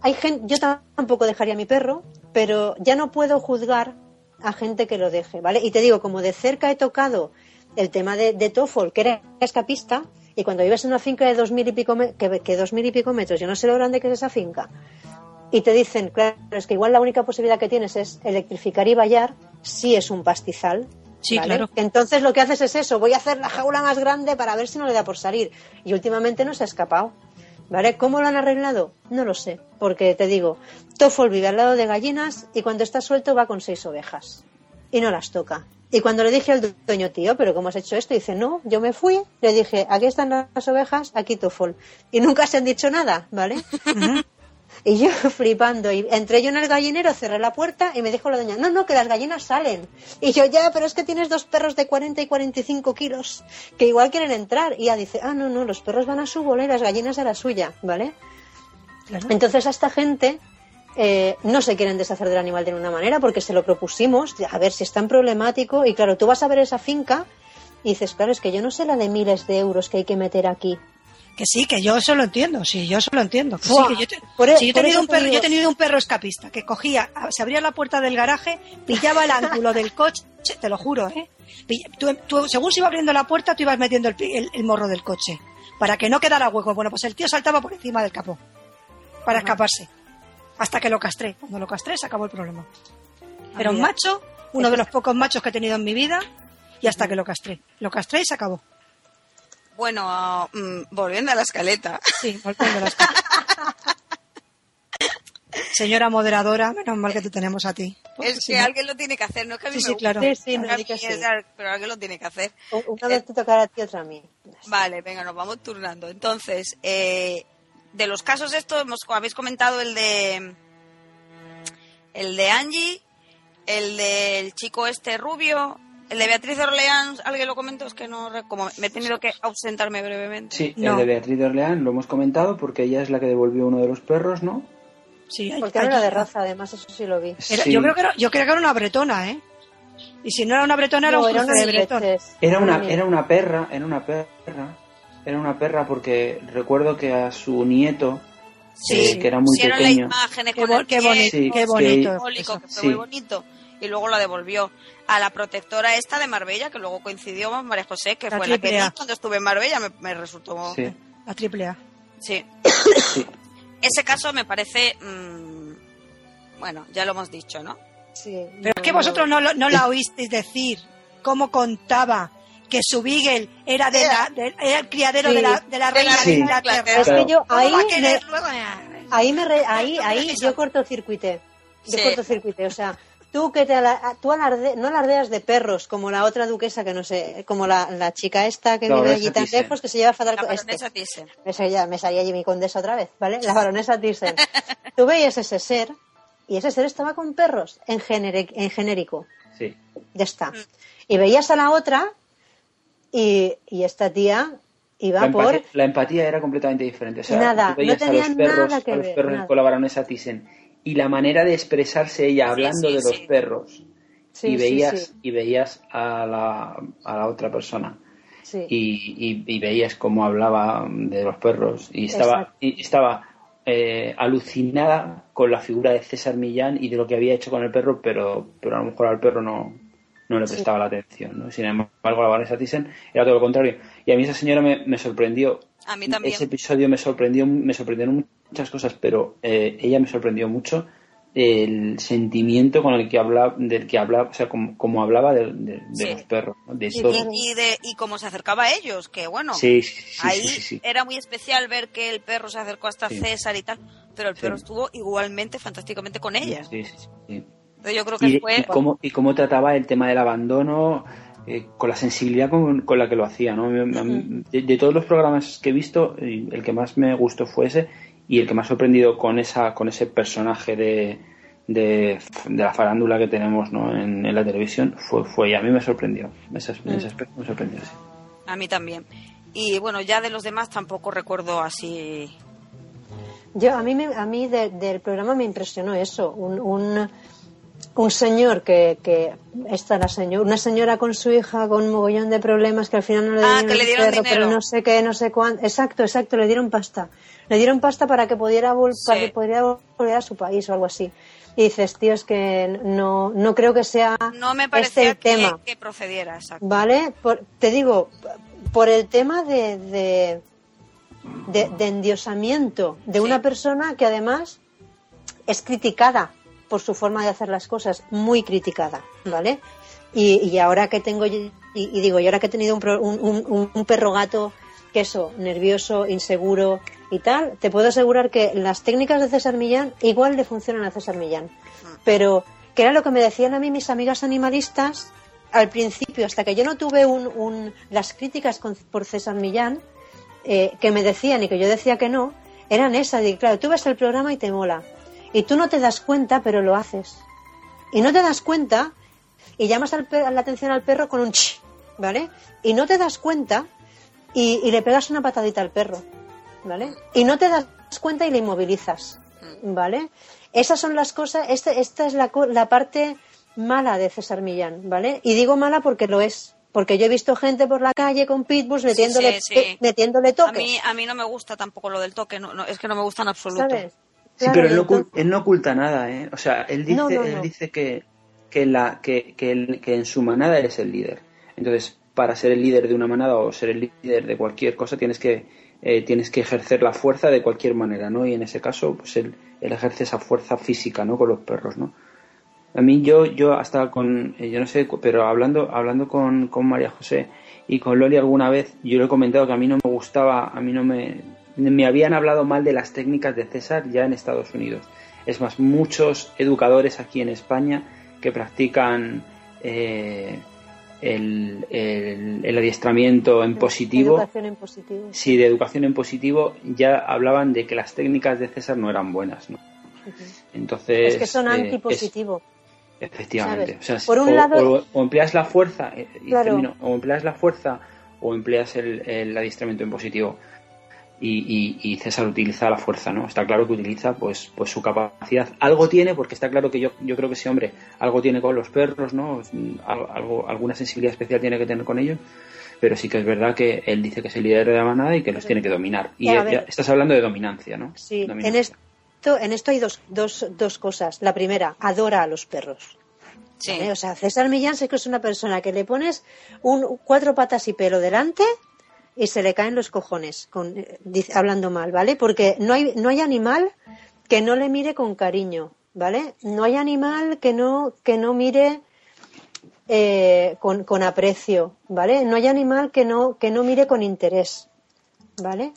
Hay gente, yo tampoco dejaría a mi perro, pero ya no puedo juzgar a gente que lo deje, ¿vale? Y te digo, como de cerca he tocado el tema de, de Toffol, que era escapista, y cuando vives en una finca de dos mil y pico, que, dos mil y pico metros, yo no sé lo grande que es esa finca, y te dicen, claro, es que igual la única posibilidad que tienes es electrificar y vallar, si es un pastizal. Sí, ¿vale? claro. Entonces lo que haces es eso, voy a hacer la jaula más grande para ver si no le da por salir. Y últimamente no se ha escapado. ¿Vale? ¿Cómo lo han arreglado? No lo sé, porque te digo, Toffol vive al lado de gallinas y cuando está suelto va con seis ovejas y no las toca. Y cuando le dije al dueño, tío, ¿pero cómo has hecho esto? Dice, no, yo me fui, le dije, aquí están las ovejas, aquí Toffol. Y nunca se han dicho nada, ¿vale? Y yo flipando, y entré yo en el gallinero, cerré la puerta y me dijo la doña, no, no, que las gallinas salen. Y yo, ya, pero es que tienes dos perros de 40 y 45 kilos que igual quieren entrar. Y ella dice, ah, no, no, los perros van a su bola y las gallinas a la suya, ¿vale? Claro. Entonces a esta gente eh, no se quieren deshacer del animal de ninguna manera porque se lo propusimos, a ver si es tan problemático. Y claro, tú vas a ver esa finca y dices, claro, es que yo no sé la de miles de euros que hay que meter aquí. Que sí, que yo eso lo entiendo, sí, yo eso lo entiendo. Que sí, Buah, que yo, te- por e- sí, yo he tenido un perro, digo- yo he tenido un perro escapista que cogía, se abría la puerta del garaje, pillaba el ángulo del coche, te lo juro, ¿eh? Tú, tú, según se iba abriendo la puerta, tú ibas metiendo el, el- el morro del coche para que no quedara hueco. Bueno, pues el tío saltaba por encima del capó para escaparse hasta que lo castré. Cuando lo castré se acabó el problema. Era un macho, uno de los pocos machos que he tenido en mi vida y hasta que lo castré. Lo castré y se acabó. Bueno, mm, volviendo a la escaleta. Sí, volviendo a las cosas. Señora moderadora, menos mal que te tenemos a ti. Es que alguien lo tiene que hacer, no es que a mí Sí, me sí, guste, claro. Sí, sí, que sí. pero alguien lo tiene que hacer. Una vez te tocará a ti, otra a mí. Vale, venga, nos vamos turnando. Entonces, eh, de los casos estos, hemos, habéis comentado el de el de Angie, el del chico este rubio, el de Beatriz de Orleans, ¿alguien lo comentó? Es que no, re- como me he tenido que ausentarme brevemente. Sí, No. el de Beatriz de Orleán lo hemos comentado porque ella es la que devolvió uno de los perros, ¿no? Sí, Porque no hay- era de raza, además, eso sí lo vi. era- Sí. yo, creo que era, yo creo que era una bretona, ¿eh? Y si no era una bretona, era No, un era cruce una de bretón. Era una, era una perra, era una perra, era una perra porque recuerdo que a su nieto, Sí, eh, que era muy pequeño, imágenes Qué, con bo- el qué pie, bonito, Sí, que fue Sí. muy bonito. Y luego la devolvió a la protectora esta de Marbella, que luego coincidió con María José, que La fue la que vi cuando estuve en Marbella, me, me resultó... sí, La triple A. Sí. sí, Ese caso me parece... mm, bueno, ya lo hemos dicho, ¿no? Sí, Pero es que vosotros no, lo- no la oísteis decir cómo contaba que su Beagle era, de la, de- era el criadero Sí. de la, de la reina Sí. de Inglaterra. Es Es que yo ¿Cómo ahí me, ahí me re- ahí, ahí yo cortocircuité. Yo Sí. cortocircuité, o sea, tú que te ala- tú alarde- no alardeas de perros como la otra duquesa que no sé, como la, la chica esta que La vive allí tan Thyssen. lejos que se lleva fatal La con baronesa este. Thyssen. Me salía, me salía allí mi condesa otra vez, ¿vale? La baronesa Thyssen. Tú veías ese ser y ese ser estaba con perros en, en genérico. sí. Ya está. Y veías a la otra y, y esta tía iba La por... la empatía era completamente diferente. O sea, Nada, tú veías no a los tenía perros, nada que a los ver, perros nada. con la baronesa Thyssen y la manera de expresarse ella hablando sí, de los sí. perros Sí, y veías sí. y veías a la, a la otra persona Sí. y, y- y veías cómo hablaba de los perros y estaba Exacto. y estaba eh, alucinada con la figura de César Millán y de lo que había hecho con el perro pero pero a lo mejor al perro no no le Sí. prestaba la atención ¿no? sin embargo la Vanessa Thyssen era todo lo contrario y a mí esa señora me, me sorprendió A mí también. ese episodio me sorprendió me sorprendieron muchas cosas pero eh, ella me sorprendió mucho el sentimiento con el que hablaba del que hablaba o sea como, como hablaba de, de- los perros ¿no? de Sí, todo. Y, y de, y cómo se acercaba a ellos, que bueno, Sí, sí, ahí era muy especial ver que el perro se acercó hasta. César y tal, pero el perro estuvo igualmente fantásticamente con ella. Sí, yo creo que Y, fue... y cómo, y cómo trataba el tema del abandono eh, con la sensibilidad con, con la que lo hacía. ¿no? De, de todos los programas que he visto, el que más me gustó fue ese y el que más ha sorprendido con esa con ese personaje de, de, de la farándula que tenemos ¿no? en, en la televisión fue, fue ella. A mí me sorprendió. Ese, ese aspecto me sorprendió. sí. A mí también. Y bueno, ya de los demás tampoco recuerdo así... Yo, a mí, me- a mí de- del programa me impresionó eso, un, un, un señor que, que esta la señor, una señora con su hija con un mogollón de problemas que al final no le Ah, dieron que le dieron dinero. pero no sé qué, no sé cuánto. Exacto, exacto, le dieron pasta. Le dieron pasta para que pudiera, vol- Sí. para que pudiera volver a su país o algo así. Y dices, tío, es que no, no creo que sea No me este el que, tema. que procediera, exacto. ¿Vale? Por- te digo, por el tema de, de, de- de endiosamiento de Sí. una persona que además es criticada por su forma de hacer las cosas, muy criticada, ¿vale? Y, y ahora que tengo, y, y digo, y ahora que he tenido un, un- un perro gato, que eso, nervioso, inseguro y tal, te puedo asegurar que las técnicas de César Millán igual le funcionan a César Millán. Pero, que era lo que me decían a mí mis amigas animalistas al principio, hasta que yo no tuve un, un- las críticas con- por César Millán, eh, que me decían y que yo decía que no, eran esas. Y claro, tú ves el programa y te mola. Y tú no te das cuenta, pero lo haces. Y no te das cuenta y llamas al la atención al perro con un ch, ¿vale? Y no te das cuenta y, y le pegas una patadita al perro, ¿vale? Y no te das cuenta y le inmovilizas, ¿vale? Esas son las cosas, este- esta es la, parte mala de César Millán, ¿vale? Y digo mala porque lo es, porque yo he visto gente por la calle con pitbulls metiéndole, sí, sí. metiéndole A toques, mí, a mí no me gusta tampoco lo del toque, no, no, es que no me gusta en absoluto. ¿sabes? Sí, Claro, pero él no, ocul- entonces- él no oculta nada, ¿eh? O sea, él dice, No, no, él dice que, que, la, que, que, él- que en su manada eres el líder. Entonces, para ser el líder de una manada o ser el líder de cualquier cosa, tienes que, eh, tienes que ejercer la fuerza de cualquier manera, ¿no? Y en ese caso, pues él, ejerce esa fuerza física, ¿no? Con los perros, ¿no? A mí yo, yo hasta con, eh, yo no sé, pero hablando, hablando con, con María José y con Loli alguna vez, yo le he comentado que a mí no me gustaba, a mí no me, me habían hablado mal de las técnicas de César ya en Estados Unidos. Es más, muchos educadores aquí en España que practican, eh, el, el, el adiestramiento en positivo. Educación en positivo. Sí, de educación en positivo ya hablaban de que las técnicas de César no eran buenas, ¿no? Entonces. Es que son eh, antipositivo. es- efectivamente. O, sea, Por un o- lado- o- o empleas la fuerza, eh, y Claro. termino, o empleas la fuerza o empleas el, el adiestramiento en positivo. Y, y- y César utiliza la fuerza, ¿no? Está claro que utiliza pues, pues su capacidad. Algo tiene, porque está claro que yo, yo creo que ese hombre algo tiene con los perros, ¿no? Al- Algo, alguna sensibilidad especial tiene que tener con ellos. Pero sí que es verdad que él dice que es el líder de la manada y que los tiene que dominar. Y Ya, ya estás hablando de dominancia, ¿no? Sí, en esto, en esto hay dos, dos, dos cosas. La primera, adora a los perros. Sí. ¿vale? O sea, César Millán sé que es una persona que le pones un, cuatro patas y pelo delante y se le caen los cojones, con, eh, hablando mal, ¿vale? Porque no hay, no hay animal que no le mire con cariño, ¿vale? No hay animal que no, que no mire eh, con, con aprecio, ¿vale? No hay animal que no, que no mire con interés, ¿vale?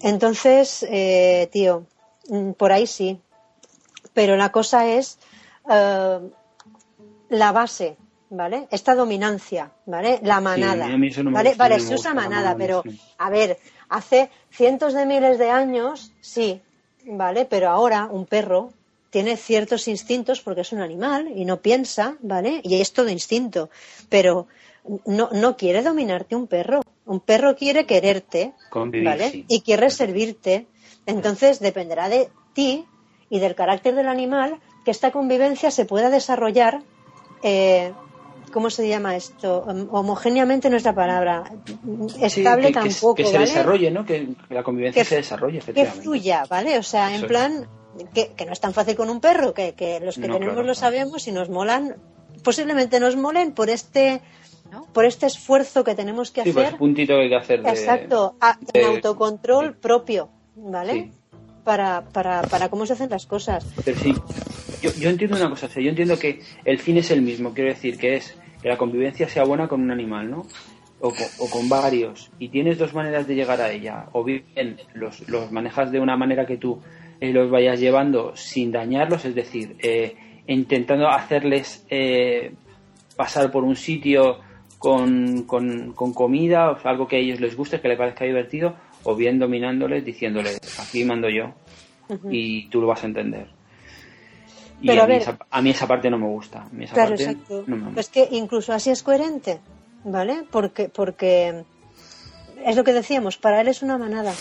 Entonces, eh, tío, mm, por ahí sí. Pero la cosa es eh, la base, ¿vale? Esta dominancia, ¿vale? La manada. a mí eso no me ¿vale? gusta, vale, no me se usa manada, manada, pero sí. a ver, hace cientos de miles de años, sí, ¿vale? Pero ahora un perro tiene ciertos instintos porque es un animal y no piensa, ¿vale? Y es todo instinto. Pero no, no quiere dominarte un perro. Un perro quiere quererte, Convivir, ¿vale? sí. Y quiere servirte. Entonces dependerá de ti y del carácter del animal que esta convivencia se pueda desarrollar. eh, ¿Cómo se llama esto? Hom- Homogéneamente no es la palabra. Sí, Estable que, que- tampoco. que se ¿vale? desarrolle, ¿no? Que, que la convivencia Que- se desarrolle, que efectivamente. fluya, ¿vale? O sea, en Eso es. plan, que, que no es tan fácil con un perro, que, que los que No, tenemos claro, lo sabemos y nos molan, posiblemente nos molen por este, por este esfuerzo que tenemos que Sí, hacer. ese puntito que hay que hacer de... Exacto, a- de- en autocontrol de- propio, ¿vale? Sí. Para, para, para cómo se hacen las cosas. Pero sí, yo, yo entiendo una cosa, o sea, yo entiendo que el fin es el mismo, quiero decir, que es que la convivencia sea buena con un animal, ¿no? O con, o con varios, y tienes dos maneras de llegar a ella, o bien los, los manejas de una manera que tú eh, los vayas llevando sin dañarlos, es decir, eh, intentando hacerles eh, pasar por un sitio con, con, con comida, o sea, algo que a ellos les guste, que les parezca divertido, o bien dominándoles, diciéndoles, aquí mando yo, y tú lo vas a entender. Y Pero a, a mí ver- esa, a mí esa parte no me gusta. A mí esa Claro, parte exacto. no me gusta. Es que incluso así es coherente, ¿vale? Porque, porque es lo que decíamos, para él es una manada.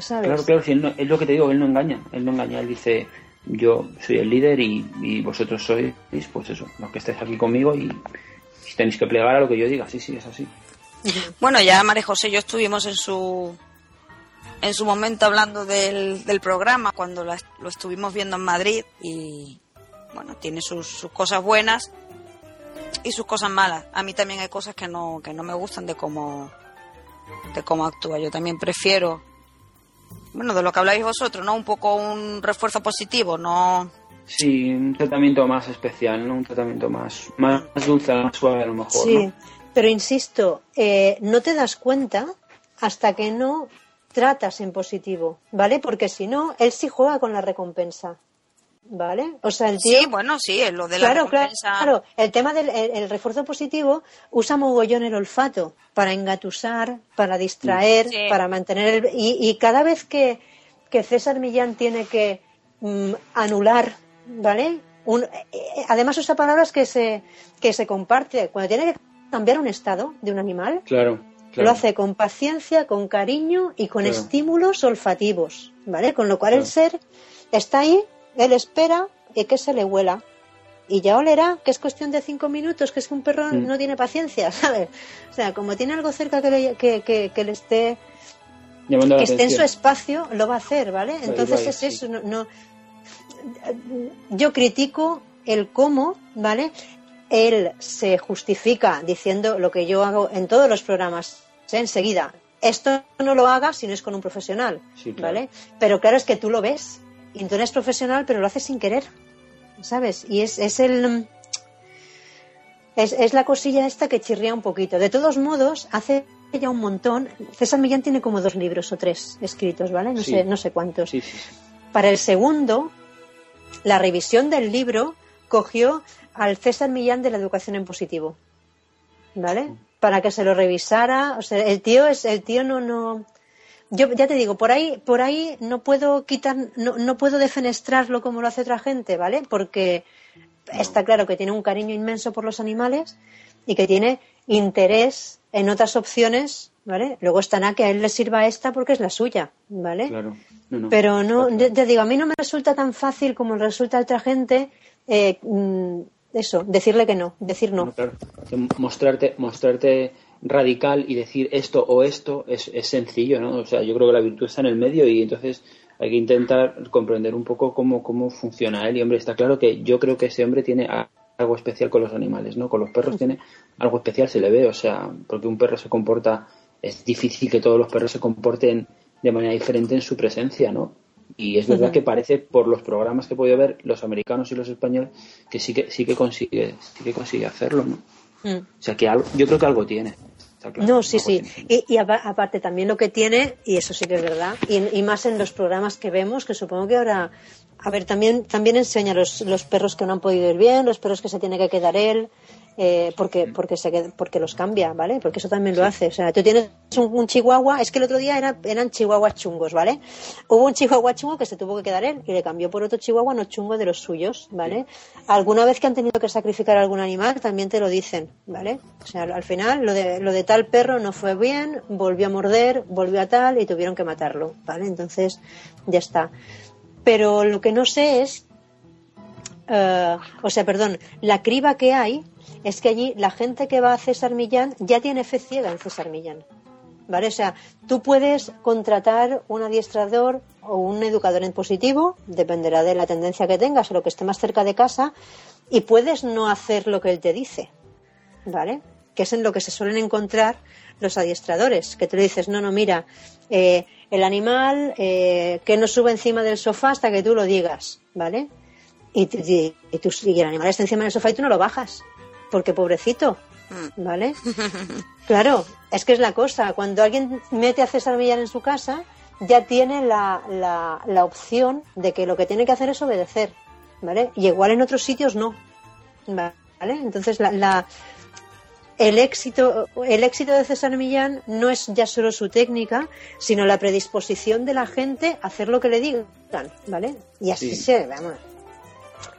¿Sabes? Claro, claro, si él no- es lo que te digo, él no engaña. Él no engaña, él dice, yo soy el líder y, y vosotros sois, pues eso, los que estáis aquí conmigo y, y tenéis que plegar a lo que yo diga. Sí, sí, es así. Bueno, ya María José y yo estuvimos en su en su momento hablando del, del programa cuando la- lo estuvimos viendo en Madrid y bueno, tiene sus, sus cosas buenas y sus cosas malas. A mí también hay cosas que no que no me gustan de cómo de cómo actúa. Yo también prefiero bueno, de lo que habláis vosotros, ¿no? Un poco un refuerzo positivo, no Sí, un tratamiento más especial, ¿no? Un tratamiento más, más dulce, más suave a lo mejor, Sí, ¿no? pero insisto, eh, no te das cuenta hasta que no tratas en positivo, ¿vale? Porque si no, él sí juega con la recompensa, ¿vale? O sea, el tío... Sí, bueno, sí, es lo de la Claro, recompensa. claro. El tema del el, el refuerzo positivo usa mogollón el olfato para engatusar, para distraer, Sí. para mantener el... Y, y cada vez que, que César Millán tiene que mm, anular, ¿vale? Un, eh, eh, además usa palabras que se, que se comparte. Cuando tiene que cambiar un estado de un animal, Claro, claro. lo hace con paciencia, con cariño y con Claro. estímulos olfativos, ¿vale? Con lo cual el ser está ahí, él espera y que se le huela. Y ya olerá, que es cuestión de cinco minutos, que es que un perro Mm. no tiene paciencia, ¿sabes? O sea, como tiene algo cerca que le, que, que- que le esté, Llamando la que esté en su espacio, lo va a hacer, ¿vale? Entonces vaya, es sí. eso, no, no- yo critico el cómo, ¿vale? Él se justifica diciendo lo que yo hago en todos los programas, ¿eh? enseguida. Esto no lo hagas si no es con un profesional, Sí, claro. ¿vale? Pero claro es que tú lo ves y tú eres profesional, pero lo haces sin querer, ¿sabes? Y es, es el es, es la cosilla esta que chirría un poquito. De todos modos, hace ya un montón. César Millán tiene como dos libros o tres escritos, ¿vale? No Sí. sé, no sé cuántos. Sí, sí, sí. Para el segundo, la revisión del libro cogió al César Millán de la educación en positivo. ¿vale? Para que se lo revisara. O sea, el tío es, el tío no, no. Yo ya te digo, por ahí, por ahí no puedo quitar, no, no puedo defenestrarlo como lo hace otra gente, ¿vale? Porque está claro que tiene un cariño inmenso por los animales y que tiene interés en otras opciones, ¿vale? Luego estará que a él le sirva esta porque es la suya, ¿vale? Claro. No, no. Pero no, te digo, a mí no me resulta tan fácil como resulta a otra gente eh, mm, eso, decirle que no, decir no. Claro, mostrarte, mostrarte radical y decir esto o esto es, es sencillo, ¿no? O sea, yo creo que la virtud está en el medio y entonces hay que intentar comprender un poco cómo, cómo funciona él. Y hombre, está claro que yo creo que ese hombre tiene algo especial con los animales, ¿no? Con los perros tiene algo especial, se le ve, o sea, porque un perro se comporta, es difícil que todos los perros se comporten de manera diferente en su presencia, ¿no? Y es verdad que parece, por los programas que he podido ver, los americanos y los españoles, que sí que sí que consigue, sí que consigue hacerlo, ¿no? Mm. O sea que algo, yo creo que algo tiene. claro, No, sí, sí. Y, y apa- aparte también lo que tiene, y eso sí que es verdad, y, y más en los programas que vemos, que supongo que ahora, a ver, también, también enseña los, los perros que no han podido ir bien, los perros que se tiene que quedar él, eh, porque, porque, se, porque los cambia, ¿vale? Porque eso también lo hace. O sea, tú tienes un, un chihuahua, es que el otro día era- eran chihuahuas chungos, ¿vale? Hubo un chihuahua chungo que se tuvo que quedar él y le cambió por otro chihuahua no chungo de los suyos, ¿vale? Alguna vez que han tenido que sacrificar a algún animal también te lo dicen, ¿vale? O sea, al final lo de, lo de tal perro no fue bien, volvió a morder, volvió a tal y tuvieron que matarlo, ¿vale? Entonces, ya está. Pero lo que no sé es eh, o sea, perdón, la criba que hay es que allí la gente que va a César Millán ya tiene fe ciega en César Millán. ¿Vale? O sea, tú puedes contratar un adiestrador o un educador en positivo, dependerá de la tendencia que tengas o lo que esté más cerca de casa, y puedes no hacer lo que él te dice. ¿Vale? Que es en lo que se suelen encontrar los adiestradores, que tú le dices, no, no, mira, eh, el animal eh, que no sube encima del sofá hasta que tú lo digas, ¿vale? Y, y- y tú- y el animal está encima del sofá y tú no lo bajas, porque pobrecito, Mm. ¿vale? Claro, es que es la cosa, cuando alguien mete a César Millán en su casa, ya tiene la, la, la opción de que lo que tiene que hacer es obedecer, ¿vale? Y igual en otros sitios no, ¿vale? Entonces la, la- el éxito, el éxito de César Millán no es ya solo su técnica, sino la predisposición de la gente a hacer lo que le digan, ¿vale? Y así Sí. se, vamos,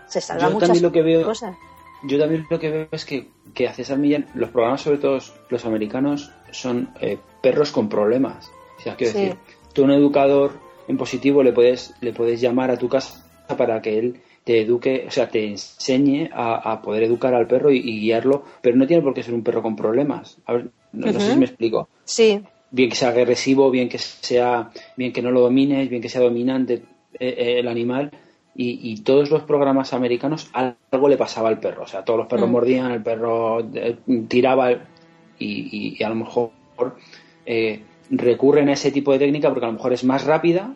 se muchas también lo que veo- cosas. Yo también lo que veo es que, que a César Millán, los programas, sobre todo los americanos, son eh, perros con problemas. O sea, quiero Sí. decir, tú a un educador en positivo le puedes, le puedes llamar a tu casa para que él te eduque, o sea, te enseñe a, a poder educar al perro y, y guiarlo, pero no tiene por qué ser un perro con problemas. A ver, no, no sé si me explico. Sí, Bien que sea agresivo, bien que sea, bien que no lo domines, bien que sea dominante eh, eh, el animal. Y, y todos los programas americanos algo le pasaba al perro. O sea, todos los perros Mm. mordían, el perro eh, tiraba y, y- y a lo mejor eh, recurren a ese tipo de técnica porque a lo mejor es más rápida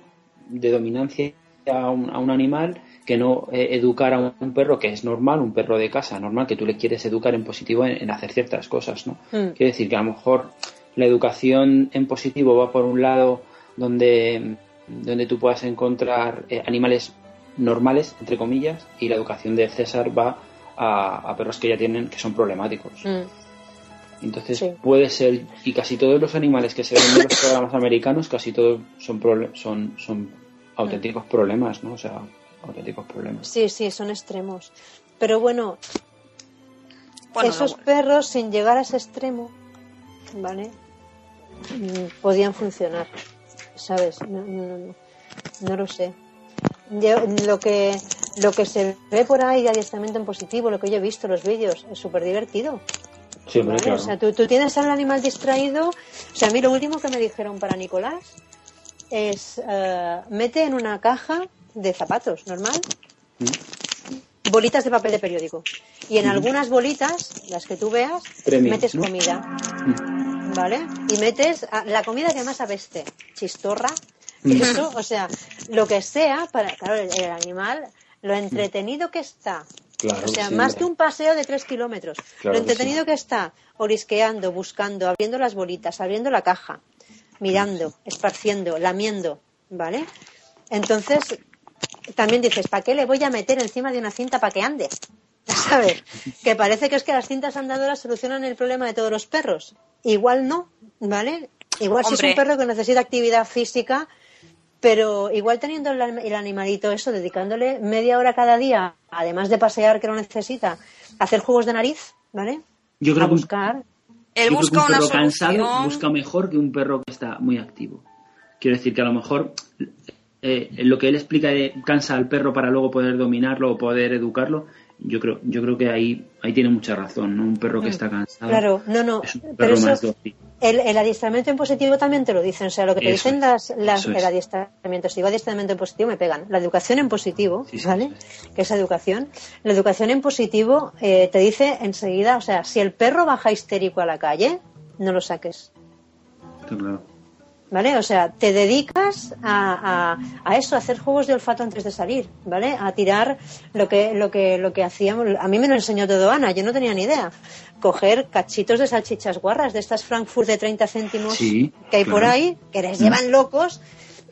de dominancia a un, a un animal que no eh, educar a un, perro que es normal, un perro de casa, normal, que tú le quieres educar en positivo en, en hacer ciertas cosas, ¿no? Mm. Quiere decir que a lo mejor la educación en positivo va por un lado donde, donde tú puedas encontrar eh, animales normales, entre comillas, y la educación de César va a, a perros que ya tienen, que son problemáticos. Mm. Entonces Sí. puede ser, y casi todos los animales que se ven en los programas americanos, casi todos son, son, son auténticos problemas, ¿no? O sea, auténticos problemas. sí, sí, son extremos. Pero bueno, Bueno, esos perros sin llegar a ese extremo, ¿vale? Mm, Podían funcionar, ¿sabes? No, no- no- no lo sé. Yo- lo que lo que se ve por ahí de adiestramiento en positivo, lo que yo he visto, los vídeos, es súper divertido. Sí, ¿vale? claro. O sea, tú, tú tienes al animal distraído. O sea, a mí lo último que me dijeron para Nicolás es eh, mete en una caja de zapatos normal Mm. bolitas de papel de periódico. Y en algunas bolitas, las que tú veas, Premios, metes ¿no? comida, Mm. ¿vale? Y metes a- la comida que más apeste, chistorra, Mm. Eso, o sea, lo que sea para, claro, el, el animal, lo entretenido que está. Claro o sea, sí, más hombre. que un paseo de tres kilómetros. Claro lo que entretenido sí. que está, orisqueando, buscando, abriendo las bolitas, abriendo la caja, mirando, esparciendo, lamiendo, ¿vale? Entonces, también dices, ¿para qué le voy a meter encima de una cinta para que ande? ¿sabes? Que parece que es que las cintas andadoras solucionan el problema de todos los perros. Igual no, ¿vale? Igual si es un perro que necesita actividad física, pero igual teniendo el, animalito eso, dedicándole media hora cada día, además de pasear que lo necesita, hacer juegos de nariz, ¿vale? Yo creo a buscar. Que un, busca perro cansado busca mejor que un perro que está muy activo. Quiero decir que a lo mejor eh, lo que él explica de cansa al perro para luego poder dominarlo o poder educarlo, yo creo, yo creo que ahí, ahí tiene mucha razón, ¿no? Un perro que mm. está cansado. Claro, no, no. pero eso, el, adiestramiento en positivo también te lo dicen. O sea, lo que te dicen las, las el adiestramiento, si digo adiestramiento en positivo, me pegan. La educación en positivo, ¿vale? Que es educación. La educación en positivo eh, te dice enseguida, o sea, si el perro baja histérico a la calle, no lo saques. claro. ¿vale? O sea, te dedicas a, a, eso, a hacer juegos de olfato antes de salir, ¿vale? A tirar lo que, lo que, lo que hacíamos. A mí me lo enseñó todo Ana, yo no tenía ni idea. Coger cachitos de salchichas guarras, de estas Frankfurt de 30 céntimos que hay por ahí, que les llevan locos,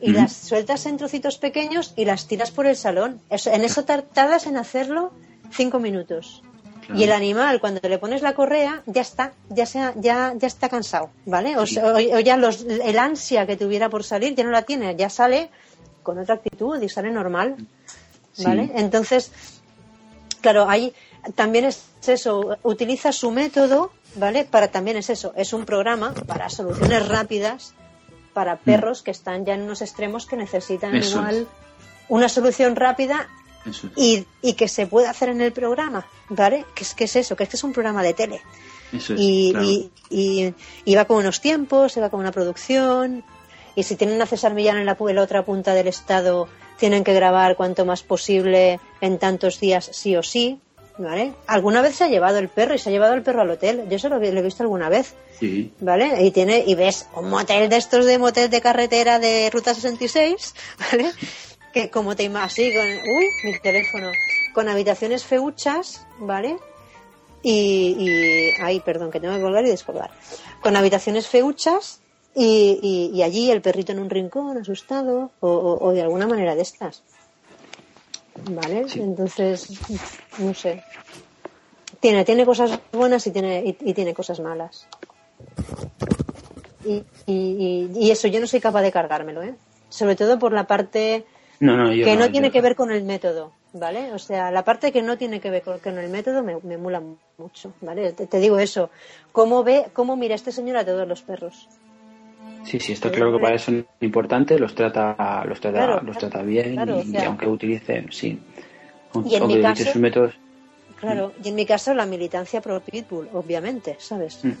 y las sueltas en trocitos pequeños y las tiras por el salón. en eso tardas en hacerlo cinco minutos. Y el animal, cuando le pones la correa, ya está, ya, sea, ya, ya está cansado, ¿vale? O, ya los, el ansia que tuviera por salir ya no la tiene, ya sale con otra actitud y sale normal, ¿vale? Entonces, claro, ahí también es eso, utiliza su método, ¿vale? Para también es eso, es un programa para soluciones rápidas para mm. perros que están ya en unos extremos que necesitan igual una solución rápida y, y, que se puede hacer en el programa, ¿vale? Que es, que es eso, que es es un programa de tele. y, y, y, va con unos tiempos, se va con una producción, y si tienen a César Millán en la, en la, otra punta del estado, tienen que grabar cuanto más posible en tantos días, sí o sí, ¿vale? Alguna vez se ha llevado el perro y se ha llevado el perro al hotel, yo eso lo, he visto alguna vez, sí. ¿vale? Y tiene, y ves un motel de estos de motel de carretera de Ruta 66, ¿vale? que como te así con uy mi teléfono con habitaciones feuchas vale y, y ay perdón que tengo que colgar y descolgar con habitaciones feuchas y, y, allí el perrito en un rincón asustado o, o, de alguna manera de estas vale entonces no sé tiene tiene cosas buenas y tiene y, tiene cosas malas y, y, eso yo no soy capaz de cargármelo eh sobre todo por la parte que no, tiene que ver con el método, ¿vale? O sea, la parte que no tiene que ver con, el método me, me mula mucho, ¿vale? Te, digo eso. ¿Cómo ve, cómo mira este señor a todos los perros? Sí, sí, está claro que para eso es importante, los trata, los trata, los trata bien y, aunque utilice, sí, y en mi caso, sus métodos. Claro, y en mi caso la militancia pro Pitbull, obviamente, ¿sabes? Mm.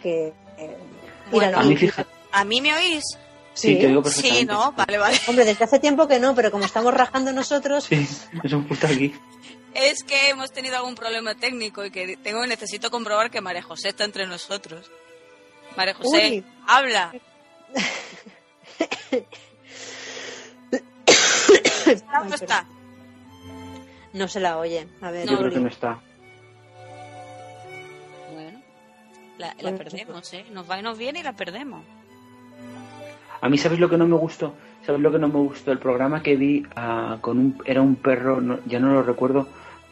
que, eh, a, mí, a mí me oís, Sí, digo Sí, ¿no? Vale, vale. Hombre, desde hace tiempo que no, pero como estamos rajando nosotros... Sí, es un puto aquí. Es que hemos tenido algún problema técnico y que tengo necesito comprobar que María José está entre nosotros. María José, habla. ¿Está no está? No se la oye. A ver, Yo creo que no está. Bueno, la, la perdemos, ¿eh? Nos va y nos viene y la perdemos. A mí, ¿sabes lo que no me gustó? ¿Sabes lo que no me gustó? El programa que vi ah, con un, era un perro, ya no lo recuerdo,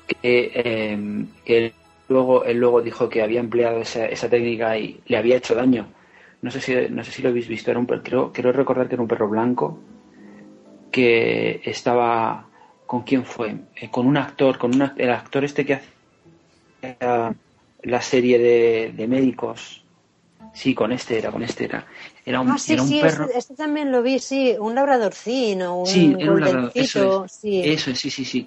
que, em, él, luego, él luego dijo que había empleado esa, esa técnica y le había hecho daño. No sé si, no sé si lo habéis visto, era un creo, quiero recordar que era un perro blanco que estaba con quién fue, eh, con un actor, con una, el actor este que hace la serie de, de médicos. Sí, con este era, con este era. Era un, ah, sí, sí, perro. Este, este, también lo vi, sí, un labradorcino, un sí, era un labrador, eso es, sí. Eso es, sí, sí, sí.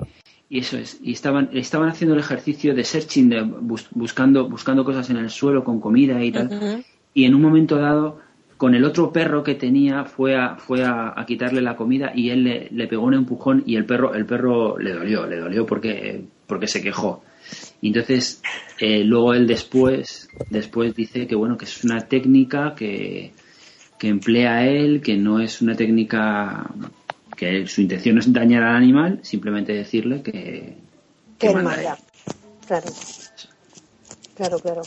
Y eso es. Y estaban, estaban haciendo el ejercicio de searching, de buscando, buscando cosas en el suelo con comida y tal. Y en un momento dado, con el otro perro que tenía, fue a, fue a, quitarle la comida y él le, le, pegó un empujón y el perro, el perro le dolió, le dolió porque, porque se quejó. Y entonces, eh, luego él después, después dice que bueno, que es una técnica que, que emplea él, que no es una técnica que su intención es dañar al animal, simplemente decirle que, que, Claro. Claro, claro.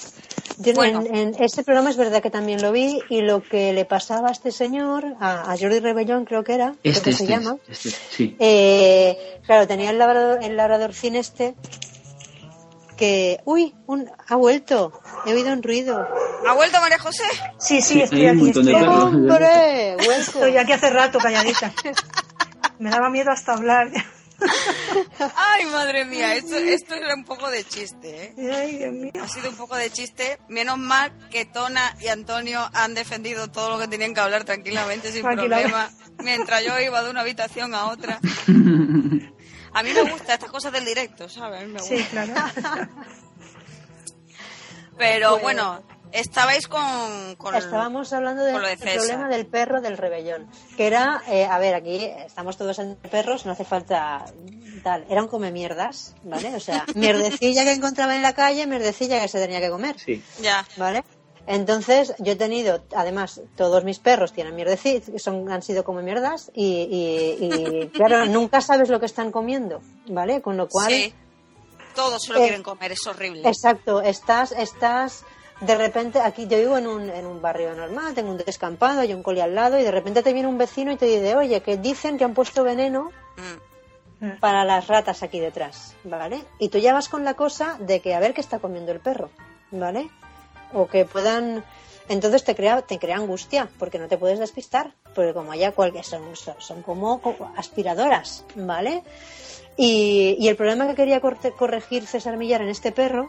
En, este programa es verdad que también lo vi y lo que le pasaba a este señor, a, Jordi Rebellón creo que era, este, se este, llama, este, sí. Eh, claro, tenía el labrador, el labrador este que, uy, un, ha vuelto, he oído un ruido. ¿Ha vuelto María José? Sí, sí, Sí, estoy aquí. Estoy. ¡Hombre! Vuelto. estoy aquí hace rato, calladita. Me daba miedo hasta hablar. Ay, madre mía, esto, esto era un poco de chiste, ¿eh? Ay, Dios mío. Ha sido un poco de chiste. Menos mal que Tona y Antonio han defendido todo lo que tenían que hablar tranquilamente, sin Tranquilamente. problema, mientras yo iba de una habitación a otra. A mí me gusta estas cosas del directo, ¿sabes? A mí me gusta. Sí, claro. Pero bueno, estabais con... con- Estábamos hablando del de problema del perro del rebellón, que era, eh, a ver, aquí estamos todos en perros, no hace falta tal, era un come mierdas, ¿vale? O sea, mierdecilla que encontraba en la calle, mierdecilla que se tenía que comer, Sí. Ya. ¿vale? Entonces, yo he tenido, además, todos mis perros tienen mierdecilla, son, han sido come mierdas, y, y- y, claro, nunca sabes lo que están comiendo, ¿vale? Con lo cual, Sí. Todos se lo Eh, quieren comer, es horrible. Exacto, estás, estás, de repente, aquí yo vivo en un, en un barrio normal, tengo un descampado, hay un coli al lado, y de repente te viene un vecino y te dice, oye, que dicen que han puesto veneno Mm. para las ratas aquí detrás, ¿vale? Y tú ya vas con la cosa de que a ver qué está comiendo el perro, ¿vale? O que puedan... Entonces te crea, te crea angustia, porque no te puedes despistar, porque como haya cualquier... Son, son, como, aspiradoras, ¿vale? Y, y el problema que quería corregir César Millar en este perro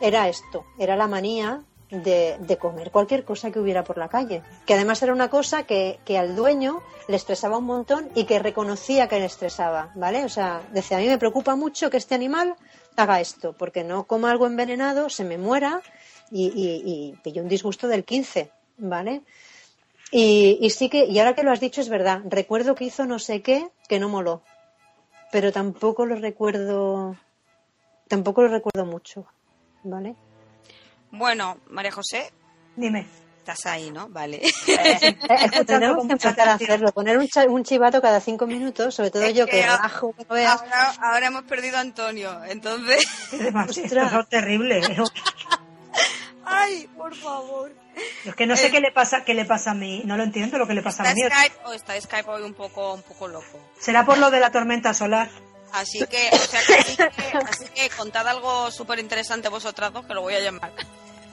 era esto, era la manía de, de comer cualquier cosa que hubiera por la calle. Que además era una cosa que, que al dueño le estresaba un montón y que reconocía que le estresaba, ¿vale? O sea, decía, a mí me preocupa mucho que este animal haga esto, porque no coma algo envenenado, se me muera y, y, y pillo un disgusto del 15, ¿vale? Y, y sí que, y ahora que lo has dicho es verdad, recuerdo que hizo no sé qué que no moló, pero tampoco lo recuerdo, tampoco lo recuerdo mucho, ¿vale? Bueno, María José, Dime. estás ahí, ¿no? Vale. Eh, Tenemos con que mucha empezar a hacerlo, poner un, chivato cada cinco minutos, sobre todo Es yo que que que no veas. Ahora, ahora hemos perdido a Antonio, entonces... Es demasiado terrible. Ay, por favor. Es que no sé qué le pasa, qué le pasa a mí. No lo entiendo lo que le pasa a nieto. Skype, o está Skype hoy un poco, un poco loco. Será por lo de la tormenta solar. Así que, o sea, que así que, así que contad algo súper interesante vosotras dos, que lo voy a llamar.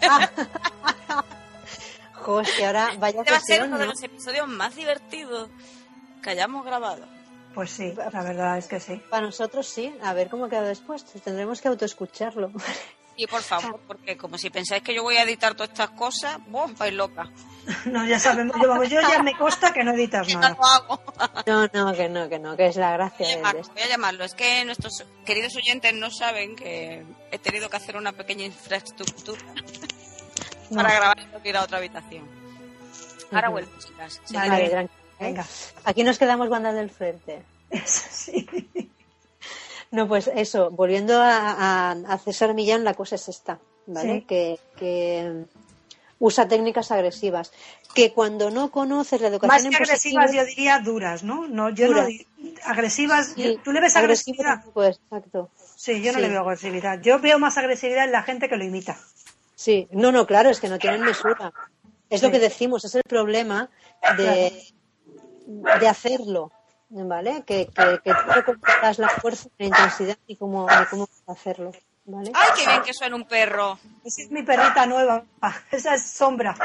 Jo, es que ahora vaya Este va a ser uno de ¿no? los episodios más divertidos que hayamos grabado. Pues sí, la verdad es que sí. Para nosotros sí, a ver cómo queda después, tendremos que autoescucharlo. Y por favor, porque como si pensáis que yo voy a editar todas estas cosas, vos vais loca. No, ya sabemos, yo, ya me consta que no editas nada. hago. No, no, que no, que no, que es la gracia Voy a, llamarlo, de esto. voy a llamarlo. Es que nuestros queridos oyentes no saben que he tenido que hacer una pequeña infraestructura No. para grabar y que ir a otra habitación. Ahora vuelvo, chicas. Vale. ¿eh? Venga. Aquí nos quedamos bandas del frente. Sí. No, pues eso, volviendo a, a- a César Millán, la cosa es esta, ¿vale? Sí. Que, que usa técnicas agresivas. Que cuando no conoces la educación Más que en positivo- agresivas, yo diría duras, ¿no? No, yo no Duras. agresivas. Sí, ¿Tú le ves agresividad? tampoco es, exacto. Sí, yo no Sí. le veo agresividad. Yo veo más agresividad en la gente que lo imita. Sí, no, no, claro, es que no tienen mesura. Es lo que decimos, es el problema de, de hacerlo, ¿vale? Que, que, que tú la fuerza, la intensidad ni cómo, ni cómo hacerlo, ¿vale? ¡Ay, qué bien que suena un perro! Esa es mi perrita nueva. Esa es Sombra.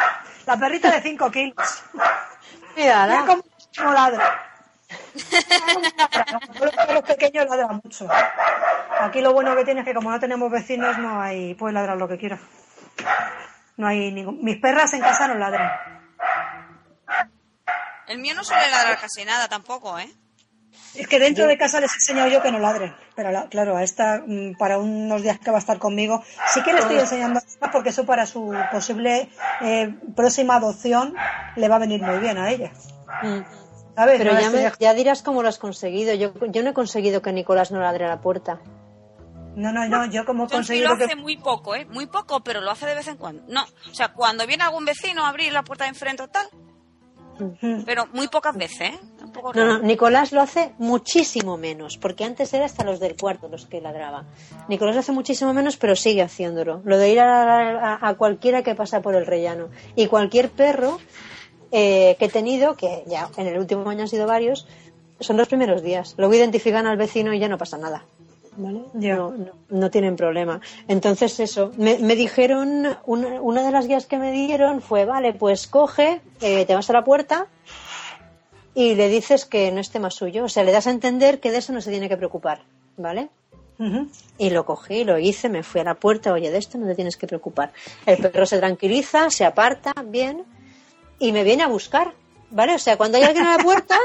La perrita de 5 kilos. Mira Mírala. cómo, cómo ladra. Los perros pequeños ladran mucho. Aquí lo bueno que tiene es que como no tenemos vecinos, no hay... Puedes ladrar lo que quieras. No hay ningún... Mis perras en casa no ladran. El mío no suele ladrar casi nada tampoco, ¿eh? Es que dentro de casa les he enseñado yo que no ladren. Pero la- claro, a esta, mm, para unos días que va a estar conmigo, sí que le estoy enseñando más porque eso para su posible eh, próxima adopción le va a venir muy bien a ella. Mm. ¿Sabes? Pero No ya, me- dirás cómo lo has conseguido. Yo, yo no he conseguido que Nicolás no ladre a la puerta. No, no, no, yo como he conseguido lo hace que... muy poco, ¿eh? Muy poco, pero lo hace de vez en cuando. No, o sea, cuando viene algún vecino a abrir la puerta de enfrente o tal. Pero muy pocas veces, ¿eh? Un poco No, raro. no, Nicolás lo hace muchísimo menos, porque antes era hasta los del cuarto los que ladraba. Nicolás lo hace muchísimo menos, pero sigue haciéndolo. Lo de ir a, a- a cualquiera que pasa por el rellano. Y cualquier perro eh, que he tenido, que ya en el último año han sido varios, son los primeros días. Luego identifican al vecino y ya no pasa nada. No, no, no tienen problema. Entonces eso, me, me dijeron, una, una de las guías que me dieron fue, vale, pues coge, eh, te vas a la puerta y le dices que no es tema suyo, o sea, le das a entender que de eso no se tiene que preocupar, ¿vale? Y lo cogí, lo hice, me fui a la puerta, oye, de esto no te tienes que preocupar. El perro se tranquiliza, se aparta bien y me viene a buscar, ¿vale? O sea, cuando hay alguien a la puerta,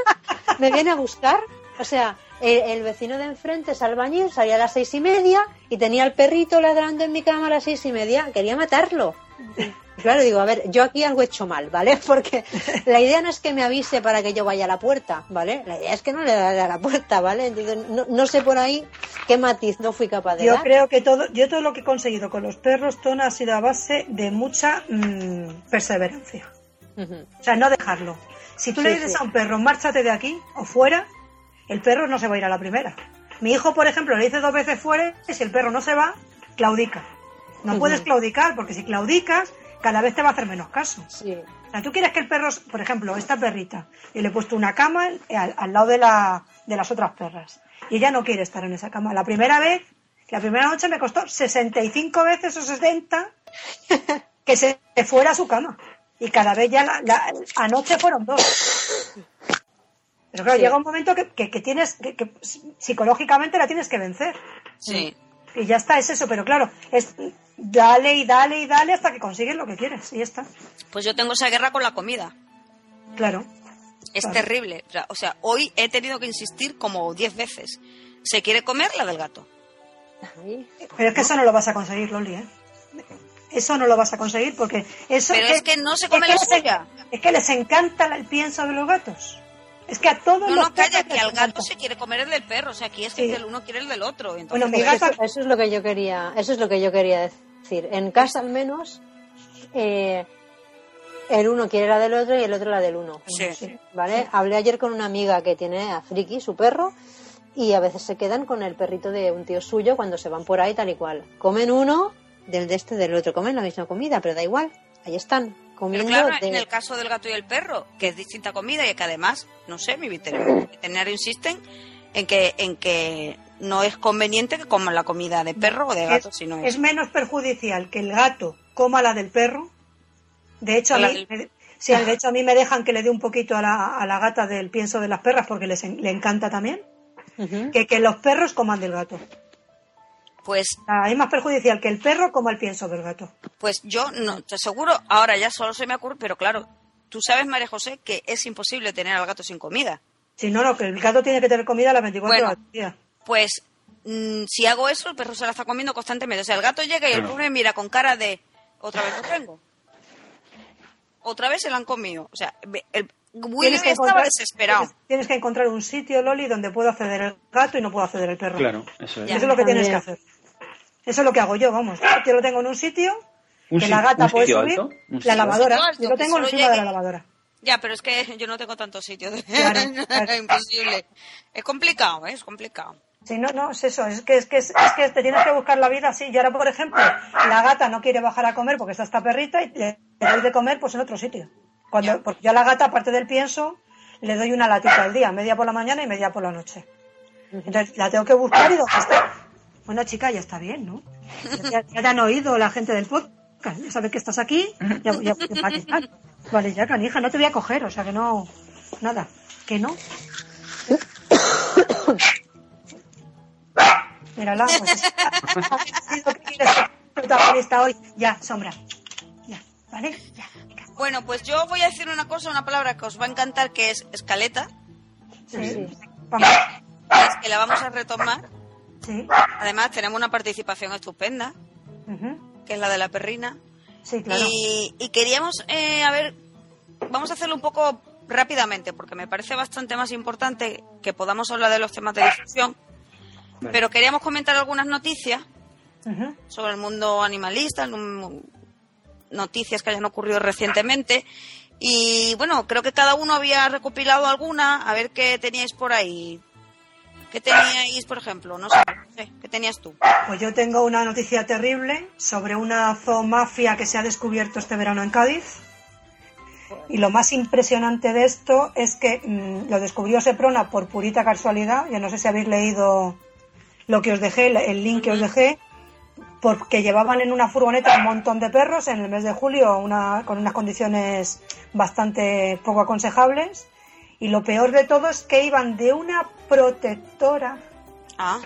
me viene a buscar. O sea, el, el vecino de enfrente es albañil, salía a las seis y media y tenía al perrito ladrando en mi cama a las seis y media, quería matarlo. Claro, digo, a ver, yo aquí algo he hecho mal, ¿vale? Porque la idea no es que me avise para que yo vaya a la puerta, ¿vale? La idea es que no le dé a la puerta, ¿vale? Entonces, no, no sé por ahí qué matiz no fui capaz de Yo dar. creo que todo, yo todo lo que he conseguido con los perros, Tona, ha sido a base de mucha mm, perseverancia. O sea, no dejarlo. Si tú Sí, le dices sí. a un perro, márchate de aquí o fuera, el perro no se va a ir a la primera. Mi hijo, por ejemplo, le dice dos veces fuera y si el perro no se va, claudica. No puedes claudicar porque si claudicas, cada vez te va a hacer menos caso. Sí. O sea, tú quieres que el perro, por ejemplo, esta perrita, yo le he puesto una cama al, al lado de, la, de las otras perras y ella no quiere estar en esa cama. La primera vez, la primera noche me costó 65 veces o 70 que se fuera a su cama. Y cada vez ya la, la- anoche fueron dos. Pero claro, Sí. llega un momento que, que- que tienes, que, que psicológicamente la tienes que vencer. Sí. Y ya está, es eso. Pero claro, es dale y dale y dale hasta que consigues lo que quieres. Y ya está. Pues yo tengo esa guerra con la comida. Claro. Es Claro. terrible. O sea, hoy he tenido que insistir como 10 veces. Se quiere comer la del gato. Pero es que eso no lo vas a conseguir, Loli, ¿eh? Eso no lo vas a conseguir porque eso Pero es que no se come es la suya. Es que les encanta el pienso de los gatos. Es que a todos No, los no, calla, que al gato se quiere comer el del perro. O sea, aquí es que Sí. el uno quiere el del otro. Entonces, Bueno, mi Pues gata- eso, eso es lo que yo quería, eso es lo que yo quería decir. En casa al menos, eh, el uno quiere la del otro y el otro la del uno. Sí. ¿Vale? Hablé ayer con una amiga que tiene a Friki, su perro, y a veces se quedan con el perrito de un tío suyo cuando se van por ahí tal y cual. Comen uno del de este del otro, comen la misma comida, pero da igual, ahí están, Pero comiendo claro, de- en el caso del gato y el perro, que es distinta comida y que además, no sé, mi veterinario insisten en que, en que no es conveniente que coman la comida de perro o de gato, es, sino es menos perjudicial que el gato coma la del perro. De hecho, a mí, del- me- sí, de hecho, a mí me dejan que le dé un poquito a la, a la gata del pienso de las perras porque les en- le encanta también. Que, que los perros coman del gato. Pues, sea, es más perjudicial que el perro coma el pienso del gato. pues yo no te aseguro, ahora ya solo se me ocurre, pero claro, tú sabes, María José, que es imposible tener al gato sin comida. Si no, no, que el gato tiene que tener comida a las 24 Bueno. horas del día. Pues mm, si hago eso, el perro se la está comiendo constantemente. O sea, el gato llega y el pobre mira con cara de otra vez lo tengo. Otra vez se lo han comido. O sea, el que estaba encontrar- desesperado. Tienes, tienes que encontrar un sitio, Loli, donde pueda acceder el gato y no pueda acceder el perro. Claro, eso es. Ya. Eso es lo que tienes que hacer. Eso es lo que hago yo, vamos. Yo lo tengo en un sitio Un que si- la gata un puede sitio subir. alto, un la lavadora. Yo lo tengo encima de la lavadora. Ya, pero es que yo no tengo tantos sitios. Claro, claro. es imposible. Es complicado, ¿eh? es complicado. Sí, no, no, es eso. Es que, es, que, es, es que te tienes que buscar la vida así. Y ahora, por ejemplo, la gata no quiere bajar a comer porque está esta perrita y le doy de comer pues en otro sitio. Cuando, Ya. porque yo a la gata, aparte del pienso, le doy una latita al día, media por la mañana y media por la noche. Entonces la tengo que buscar y ¿dónde está? Bueno, chica, ya está bien, ¿no? Ya, ya te han oído la gente del podcast, ya sabes que estás aquí, ya, ya, ya. Vale, ya, canija, no te voy a coger, o sea que no, nada, que no. Mírala, pues, protagonista hoy. Ya, sombra. Ya, ¿vale? Ya. Bueno, pues yo voy a decir una cosa, una palabra que os va a encantar, que es escaleta. Sí, Sí. Vamos. Es que la vamos a retomar. Sí. Además, tenemos una participación estupenda, que es la de la perrina. Sí, claro. Y, y queríamos, eh, a ver, vamos a hacerlo un poco rápidamente, porque me parece bastante más importante que podamos hablar de los temas de difusión. Vale. Pero queríamos comentar algunas noticias sobre el mundo animalista, noticias que hayan ocurrido recientemente. Y bueno, creo que cada uno había recopilado alguna, a ver qué teníais por ahí. ¿Qué teníais, por ejemplo? No sé, ¿qué tenías tú? Pues yo tengo una noticia terrible sobre una zoomafia que se ha descubierto este verano en Cádiz. Y lo más impresionante de esto es que mm, lo descubrió Seprona por purita casualidad. Yo no sé si habéis leído lo que os dejé, el link que os dejé, porque llevaban en una furgoneta un montón de perros en el mes de julio una, con unas condiciones bastante poco aconsejables. Y lo peor de todo es que iban de una protectora Ah,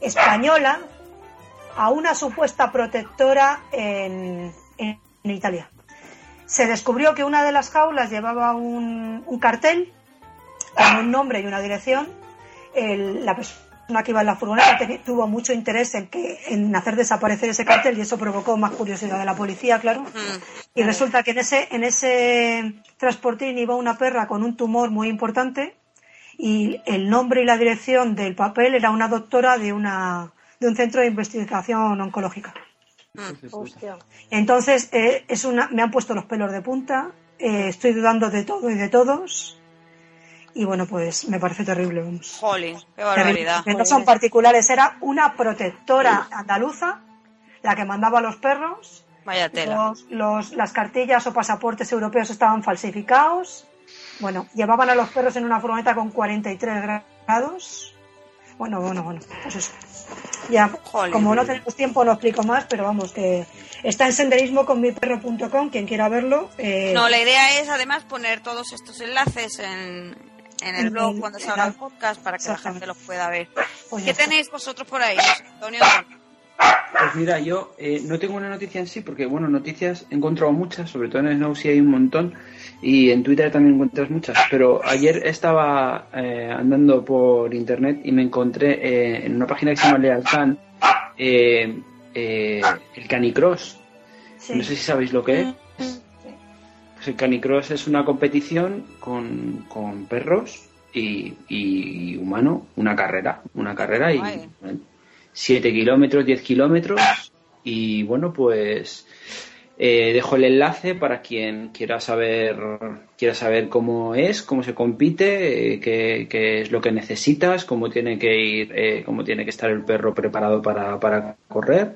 española a una supuesta protectora en, en- en Italia. Se descubrió que una de las jaulas llevaba un, un cartel con un nombre y una dirección. El- la persona que iba en la furgoneta tuvo mucho interés en, que, en hacer desaparecer ese cartel y eso provocó más curiosidad de la policía, claro. mm, Y resulta que en ese, en ese transportín iba una perra con un tumor muy importante y el nombre y la dirección del papel era una doctora de, una, de un centro de investigación oncológica. Hostia. Entonces, eh, es una, me han puesto los pelos de punta, eh, estoy dudando de todo y de todos. Y bueno, pues me parece terrible. jolín, qué barbaridad. Que no son particulares, era una protectora andaluza la que mandaba a los perros Vaya tela. los, los- las cartillas o pasaportes europeos estaban falsificados. Bueno, llevaban a los perros en una furgoneta con 43 grados. Bueno, bueno, bueno, pues eso. Ya, Jolín. como no tenemos tiempo, no explico más, pero vamos, que está en senderismo con mi perro.com, quien quiera verlo. eh, No, la idea es además poner todos estos enlaces en, en el blog cuando se haga el podcast para que la gente los pueda ver. pues ¿Qué tenéis vosotros por ahí, Antonio? Pues mira, yo eh, no tengo una noticia en sí, porque bueno, noticias he encontrado muchas, sobre todo en Snow sí hay un montón, y en Twitter también encuentras muchas, pero ayer estaba eh, andando por internet y me encontré eh, en una página que se llama Lealtad eh, eh, el Canicross. Sí. No sé si sabéis lo que es. El Canicross es una competición con, con perros y, y humano, una carrera, una carrera y Guay. 7 kilómetros, 10 kilómetros y bueno pues eh, dejo el enlace para quien quiera saber quiera saber cómo es, cómo se compite, eh, qué, qué es lo que necesitas, cómo tiene que ir, eh, cómo tiene que estar el perro preparado para, para correr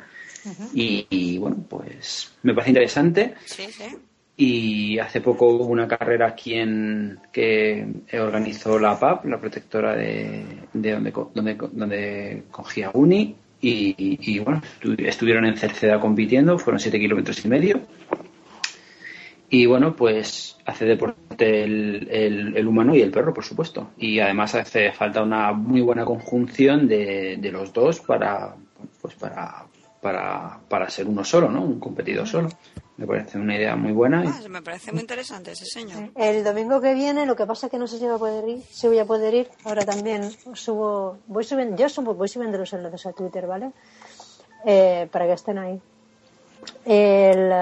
y, y, bueno pues me parece interesante Sí, sí. Y hace poco hubo una carrera aquí en que organizó la PAP, la protectora de, de donde, donde, donde cogía Uni. Y, y, bueno, estu- estuvieron en Cerceda compitiendo, fueron siete kilómetros y medio. Y bueno, pues hace deporte el, el- el humano y el perro, por supuesto. Y además hace falta una muy buena conjunción de, de los dos para, pues para, para, para ser uno solo, ¿no? Un competidor solo. Me parece una idea muy buena. y- Ah, me parece muy interesante ese señor. El domingo que viene, lo que pasa es que no sé si voy a poder ir, si voy a poder ir. Ahora también subo, voy subiendo, yo subo, voy subiendo los enlaces a Twitter, ¿vale? Eh, para que estén ahí. El,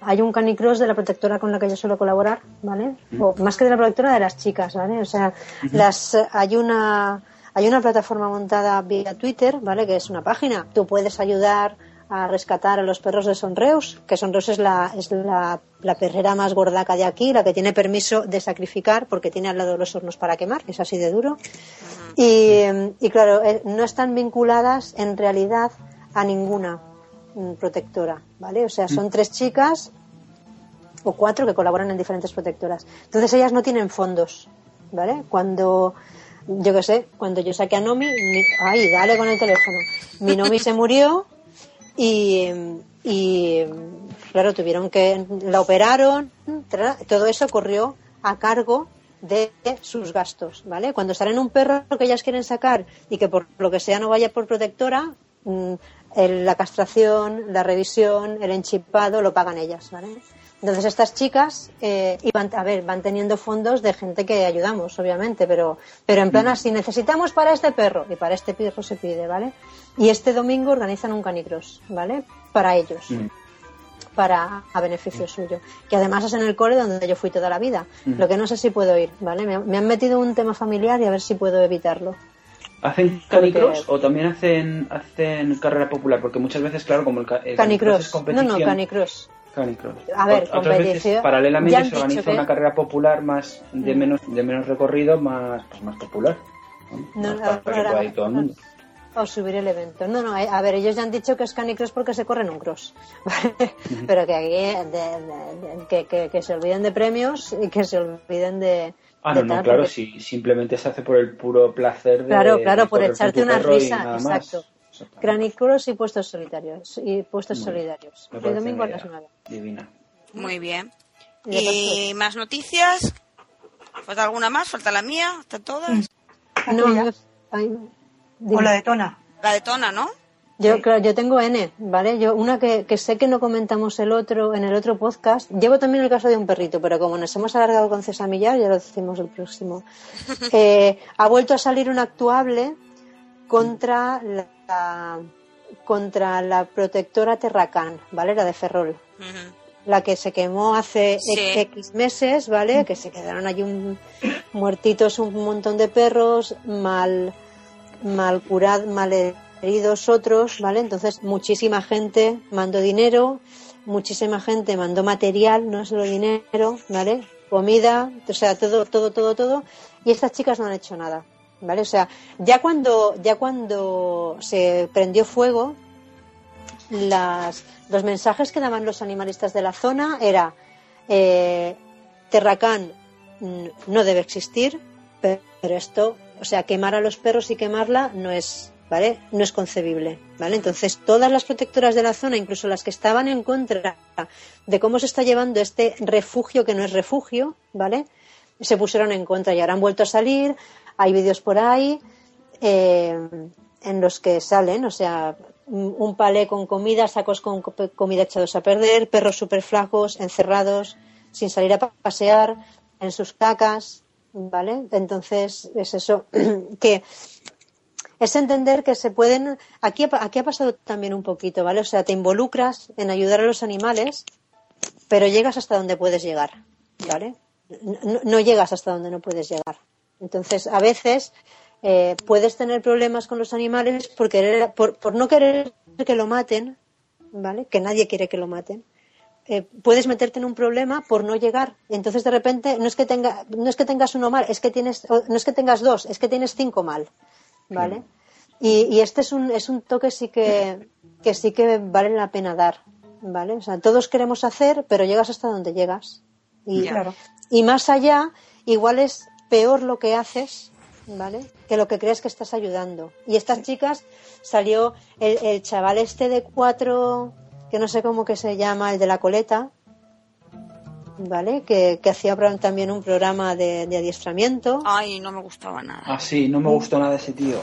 hay un canicross de la protectora con la que yo suelo colaborar, ¿vale? O más que de la protectora de las chicas, ¿vale? O sea, las hay una hay una plataforma montada vía Twitter, ¿vale? Que es una página. Tú puedes ayudar a rescatar a los perros de Sonreus, que Sonreus es la es la, la perrera más gordaca de aquí, la que tiene permiso de sacrificar porque tiene al lado los hornos para quemar, es así de duro. Y, y claro, eh, no están vinculadas en realidad a ninguna mm, protectora, ¿vale? O sea, son tres chicas o cuatro que colaboran en diferentes protectoras. Entonces ellas no tienen fondos, ¿vale? Cuando, yo qué sé, cuando yo saqué a Nomi, mi- ay, dale con el teléfono. Mi Nomi se murió y, y claro, tuvieron que, la operaron, todo eso corrió a cargo de sus gastos, ¿vale? Cuando salen un perro que ellas quieren sacar y que por lo que sea no vaya por protectora, mm, la castración, la revisión, el enchipado lo pagan ellas, ¿vale? Entonces estas chicas eh, iban, a ver, van teniendo fondos de gente que ayudamos, obviamente, pero, pero en plan así, necesitamos para este perro y para este perro se pide, ¿vale? Y este domingo organizan un canicross, ¿vale? Para ellos Mm. para a beneficio suyo. Que además es en el cole donde yo fui toda la vida. Lo que no sé si puedo ir, ¿vale? Me, me han metido un tema familiar y a ver si puedo evitarlo. ¿Hacen canicross o también hacen, hacen carrera popular? Porque muchas veces, claro, como el, el Canicross. es No, competición... no, canicross. Canicross. A ver, Otras competición. Paralelamente, se organiza que- una carrera popular más de menos de menos recorrido, más pues, más popular. ¿no? Más todo el mundo. o subir el evento. No, no, eh, a ver, ellos ya han dicho que es canicross porque se corren un cross. ¿vale? Pero que aquí eh, de- de- de- que, que- que se olviden de premios y que se olviden de. Ah, no, no, tal, claro, porque- si simplemente se hace por el puro placer de. Claro, claro, por echarte una risa, más. Canicross y puestos solitarios. Y puestos solidarios. El domingo a las idea 9. Divina. Muy bien. Y después, ¿Y más noticias? ¿Falta alguna más? ¿Falta la mía? ¿Están todas? No, Aquella. yo, ay, O la de Tona. La de Tona, ¿no? Yo, Sí. claro, yo tengo N, ¿vale? Yo una que, que sé que no comentamos el otro en el otro podcast. Llevo también el caso de un perrito, pero como nos hemos alargado con César Millar, ya lo decimos el próximo. Eh, ha vuelto a salir un actuable contra la contra la protectora Terracan, ¿vale? La de Ferrol. La que se quemó hace Sí. X meses, ¿vale? Que se quedaron allí un, muertitos un montón de perros, mal, mal curados, mal heridos otros, ¿vale? Entonces muchísima gente mandó dinero, muchísima gente mandó material, no solo dinero, ¿vale? Comida, o sea, todo, todo, todo, todo. Y estas chicas no han hecho nada, ¿vale? O sea, ya cuando, ya cuando se prendió fuego, las, los mensajes que daban los animalistas de la zona era eh, Terracán mm, no debe existir, pe- pero esto, o sea, quemar a los perros y quemarla no es, ¿vale? No es concebible, ¿vale? Entonces, todas las protectoras de la zona, incluso las que estaban en contra de cómo se está llevando este refugio que no es refugio, ¿vale? Se pusieron en contra y ahora han vuelto a salir, hay vídeos por ahí eh, en los que salen, o sea, un palé con comida, sacos con co- comida echados a perder, perros súper flacos, encerrados, sin salir a pa- pasear, en sus cacas, ¿vale? Entonces, es eso, que es entender que se pueden. Aquí, aquí ha pasado también un poquito, ¿vale? O sea, te involucras en ayudar a los animales, pero llegas hasta donde puedes llegar, ¿vale? No llegas hasta donde no puedes llegar. Entonces, a veces eh, puedes tener problemas con los animales por, querer, por, por no querer que lo maten, ¿vale? Que nadie quiere que lo maten. Eh, puedes meterte en un problema por no llegar. Entonces, de repente, no es que, tenga, no es que tengas uno mal, es que tienes, o no es que tengas dos, es que tienes cinco mal, ¿vale? Y, y este es un, es un toque sí que, que sí que vale la pena dar, ¿vale? O sea, todos queremos hacer, pero llegas hasta donde llegas. Y. Claro. y más allá, igual es peor lo que haces, ¿vale? Que lo que crees que estás ayudando. Y estas chicas salió el, el chaval este de cuatro, que no sé cómo que se llama, el de la coleta, ¿vale? Que, que hacía también un programa de, de adiestramiento. Ay, no me gustaba nada. Ah, sí, no me gustó nada ese tío.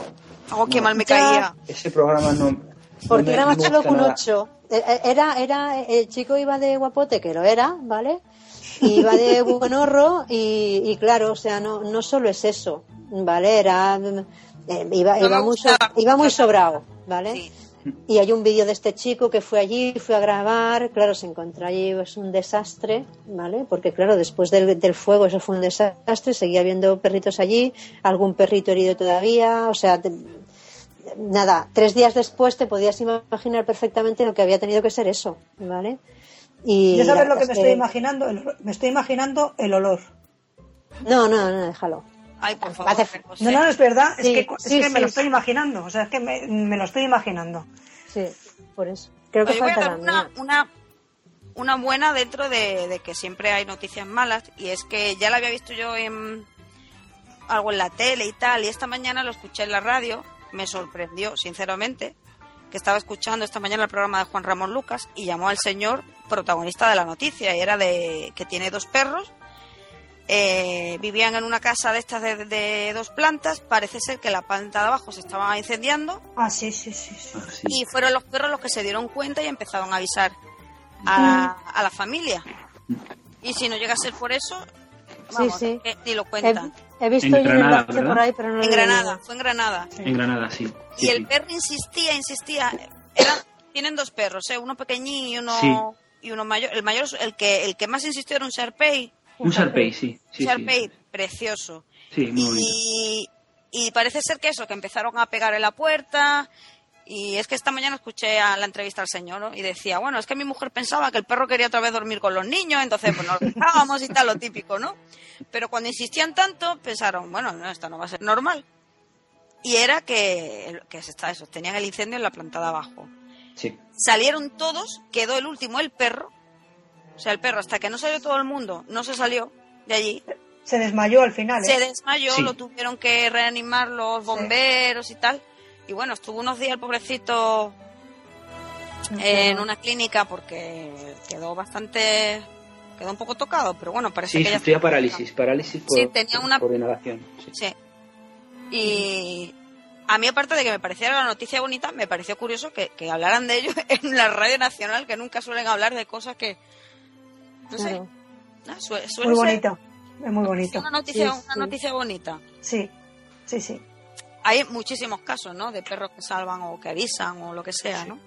Oh, qué No, mal me Ya. caía. Ese programa no. Porque no me- era más chulo que un nada. 8. Era, era, el chico iba de guapote, que lo era, ¿vale? Y iba de buenorro y, y claro, o sea, no, no solo es eso, ¿vale? Era, eh, iba, iba, muy, iba muy sobrado, ¿vale? Sí. Y hay un vídeo de este chico que fue allí, fue a grabar, claro, se encontró allí, es un desastre, ¿vale? Porque claro, después del, del fuego eso fue un desastre, seguía habiendo perritos allí, algún perrito herido todavía, o sea, te- nada, tres días después te podías imaginar perfectamente lo que había tenido que ser eso, ¿vale? Y ¿Ya sabes lo que me es estoy imaginando? El- me estoy imaginando el olor. No, no, no, déjalo. Ay, por favor. No, no, es verdad. Sí, es que, es sí, que me sí, lo estoy imaginando. O sea, es que me, me lo estoy imaginando. Sí, por eso. Creo que Oye, voy a dar la una, una, una buena dentro de, de que siempre hay noticias malas y es que ya la había visto yo en algo en la tele y tal y esta mañana lo escuché en la radio, me sorprendió sinceramente que estaba escuchando esta mañana el programa de Juan Ramón Lucas y llamó al señor protagonista de la noticia y era de que tiene dos perros eh, vivían en una casa de estas de, de dos plantas parece ser que la planta de abajo se estaba incendiando Ah, sí, sí, sí. sí. Ah, sí. y fueron los perros los que se dieron cuenta y empezaron a avisar a, a la familia. Y si no llega a ser por eso, vamos, sí. que ni lo He, cuentan. he visto En Granada, enlace ¿verdad? por ahí, pero no lo En leído. Granada, fue en Granada. En Granada, sí. Sí, y el sí. perro insistía, insistía. Eran, tienen dos perros, ¿eh? uno pequeñín y uno, Sí. Y uno mayor. El mayor, el que, el que más insistió era un Sharpei. Un Sharpei, sí. sí, Un Sharpei sí. precioso. Sí, muy bonito. Y, y parece ser que eso, que empezaron a pegar en la puerta. Y es que esta mañana escuché a la entrevista al señor ¿no? y decía, bueno, es que mi mujer pensaba que el perro quería otra vez dormir con los niños, entonces pues nos dejábamos y tal, lo típico, ¿no? Pero cuando insistían tanto, pensaron, bueno, no, esto no va a ser normal. y era que, que se está- eso, tenían el incendio en la planta de abajo. Sí. Salieron todos, quedó el último, el perro. O sea, el perro, hasta que no salió todo el mundo, no se salió de allí. Se desmayó al final. ¿eh? Se desmayó, Sí. lo tuvieron que reanimar los bomberos y tal. Y bueno, estuvo unos días el pobrecito en una clínica porque quedó bastante. quedó un poco tocado, pero bueno, parece Sí, que ya sufría parálisis, parálisis por, Sí, tenía por- una- por inhalación. Sí. Sí. Y a mí, aparte de que me pareciera la noticia bonita, me pareció curioso que, que hablaran de ello en la radio nacional, que nunca suelen hablar de cosas que. No sé. Claro. ah, Muy ser bonito. Es muy bonito. una noticia, Sí, una sí. noticia bonita. Sí, sí, sí. Hay muchísimos casos, ¿no? De perros que salvan o que avisan o lo que sea, ¿no?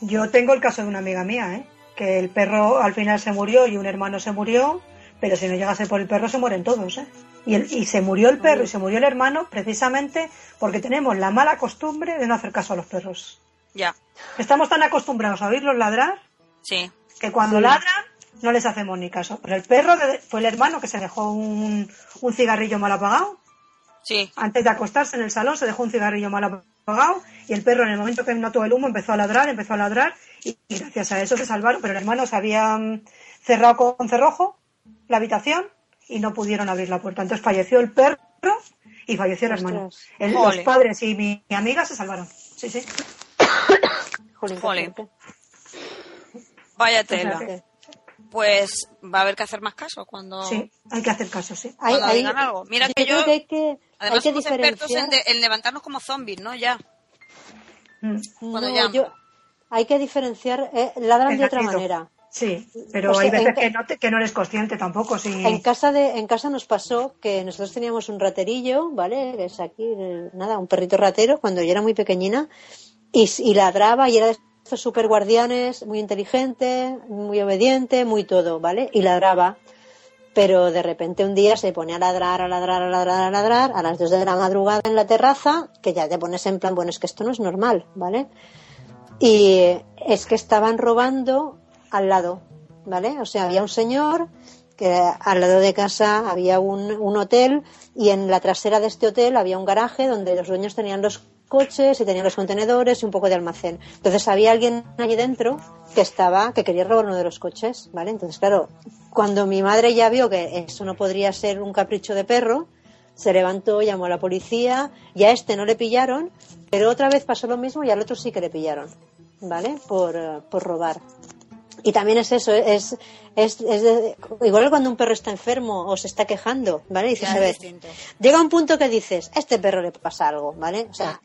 Yo tengo el caso de una amiga mía, ¿eh? que el perro al final se murió y un hermano se murió, pero si no llegase por el perro se mueren todos. ¿eh? Y, el- y se murió el perro y se murió el hermano precisamente porque tenemos la mala costumbre de no hacer caso a los perros. Ya, Estamos tan acostumbrados a oírlos ladrar sí. que cuando ladran no les hacemos ni caso. Pero el perro de- fue el hermano que se dejó un, un cigarrillo mal apagado. Sí, Antes de acostarse en el salón se dejó un cigarrillo mal apagado y el perro en el momento que notó el humo empezó a ladrar, empezó a ladrar y, y gracias a eso se salvaron. Pero el hermano se había mm, cerrado con cerrojo la habitación y no pudieron abrir la puerta. Entonces falleció el perro y falleció el hermano. El- los padres y mi, mi amiga se salvaron. Sí, sí. Jolín, Jolín. vaya Pues tela. Pues va a haber que hacer más caso cuando, Sí, hay que hacer caso, sí. Hay- cuando hay- digan algo. Mira yo que yo, que hay que, además, hay que somos expertos en, diferenciar. de- en levantarnos como zombies, ¿no? Ya. Mm, cuando No, yo- hay que diferenciar, eh, ladran El de otra manera. Sí, pero O sea, hay veces que no, te- que no eres consciente tampoco. Sí. En casa de, en casa nos pasó que nosotros teníamos un raterillo, ¿vale? Que es aquí, el- nada, un perrito ratero cuando yo era muy pequeñina y, y ladraba y era de estos super guardianes, muy inteligente, muy obediente, muy todo, ¿vale? Y ladraba. Pero de repente un día se pone a ladrar, a ladrar, a ladrar, a ladrar, a las dos de la madrugada en la terraza, que ya te pones en plan, bueno, es que esto no es normal, ¿vale? Y es que estaban robando al lado, ¿vale? O sea, había un señor que al lado de casa había un, un hotel y en la trasera de este hotel había un garaje donde los dueños tenían los coches y tenían los contenedores y un poco de almacén. Entonces había alguien allí dentro que estaba, que quería robar uno de los coches, ¿vale? Entonces, claro, cuando mi madre ya vio que eso no podría ser un capricho de perro, se levantó, llamó a la policía y a este no le pillaron, pero otra vez pasó lo mismo y al otro sí que le pillaron, ¿vale? Por, por robar. Y también es eso, es, es, es de- igual que cuando un perro está enfermo o se está quejando, ¿vale? Dices, a ver, llega un punto que dices, a este perro le pasa algo, ¿vale? O sea,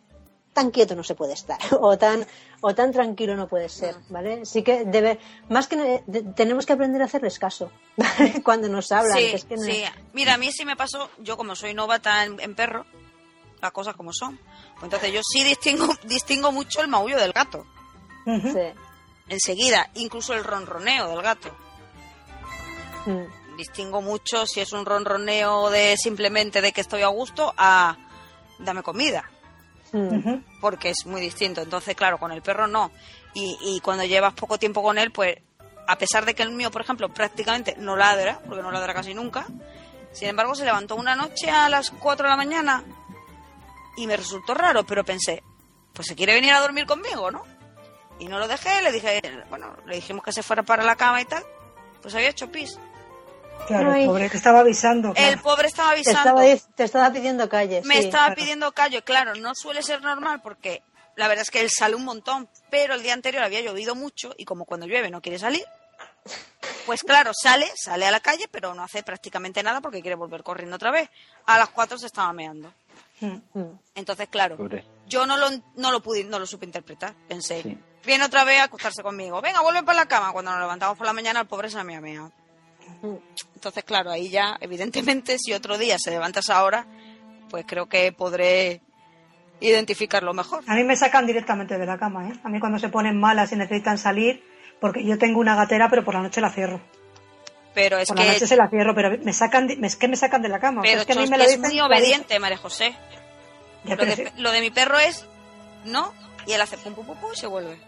tan quieto no se puede estar, o tan, o tan tranquilo no puede ser, ¿vale? Sí que debe, más que de- tenemos que aprender a hacerles caso, ¿vale? Cuando nos hablan. Sí, que es que no- sí. Mira, a mí sí me pasó, yo como soy novata en, en perro, las cosas como son. Entonces yo sí distingo, distingo mucho el maullo del gato. Sí. Enseguida, incluso el ronroneo del gato. Mm. Distingo mucho si es un ronroneo de simplemente de que estoy a gusto a dame comida. Mm. Porque es muy distinto. Entonces, claro, con el perro no. Y, y cuando llevas poco tiempo con él, pues, a pesar de que el mío, por ejemplo, prácticamente no ladra, porque no ladra casi nunca, sin embargo, se levantó una noche a las 4 de la mañana y me resultó raro, pero pensé, pues se quiere venir a dormir conmigo, ¿no? Y no lo dejé, le dije, bueno, le dijimos que se fuera para la cama y tal, pues había hecho pis. Claro, Ay. pobre, te estaba avisando. El pobre estaba Te avisando. estaba, te estaba pidiendo calle. Me sí. estaba claro. pidiendo callo, claro, no suele ser normal porque la verdad es que él sale un montón, pero el día anterior había llovido mucho y como cuando llueve no quiere salir, pues claro, sale, sale a la calle, pero no hace prácticamente nada porque quiere volver corriendo otra vez. A las cuatro se estaba meando. Mm. Mm. Entonces, claro, Pobre. yo no lo, no lo pude, no lo supe interpretar. Pensé, Sí. Viene otra vez a acostarse conmigo. Venga, vuelve para la cama. Cuando nos levantamos por la mañana, el pobre se había meado. Mm. Entonces, claro, ahí ya, evidentemente, si otro día se levanta a esa hora, pues creo que podré identificarlo mejor. A mí me sacan directamente de la cama, ¿eh? A mí cuando se ponen malas y necesitan salir, porque yo tengo una gatera, pero por la noche la cierro. Pero es por la noche se la cierro, pero me sacan, es que me sacan de la cama. O sea, pero es que a mí me lo es dicen muy clarito. obediente, María José. Lo de, lo de mi perro es no, y él hace pum pum pum pum y se vuelve.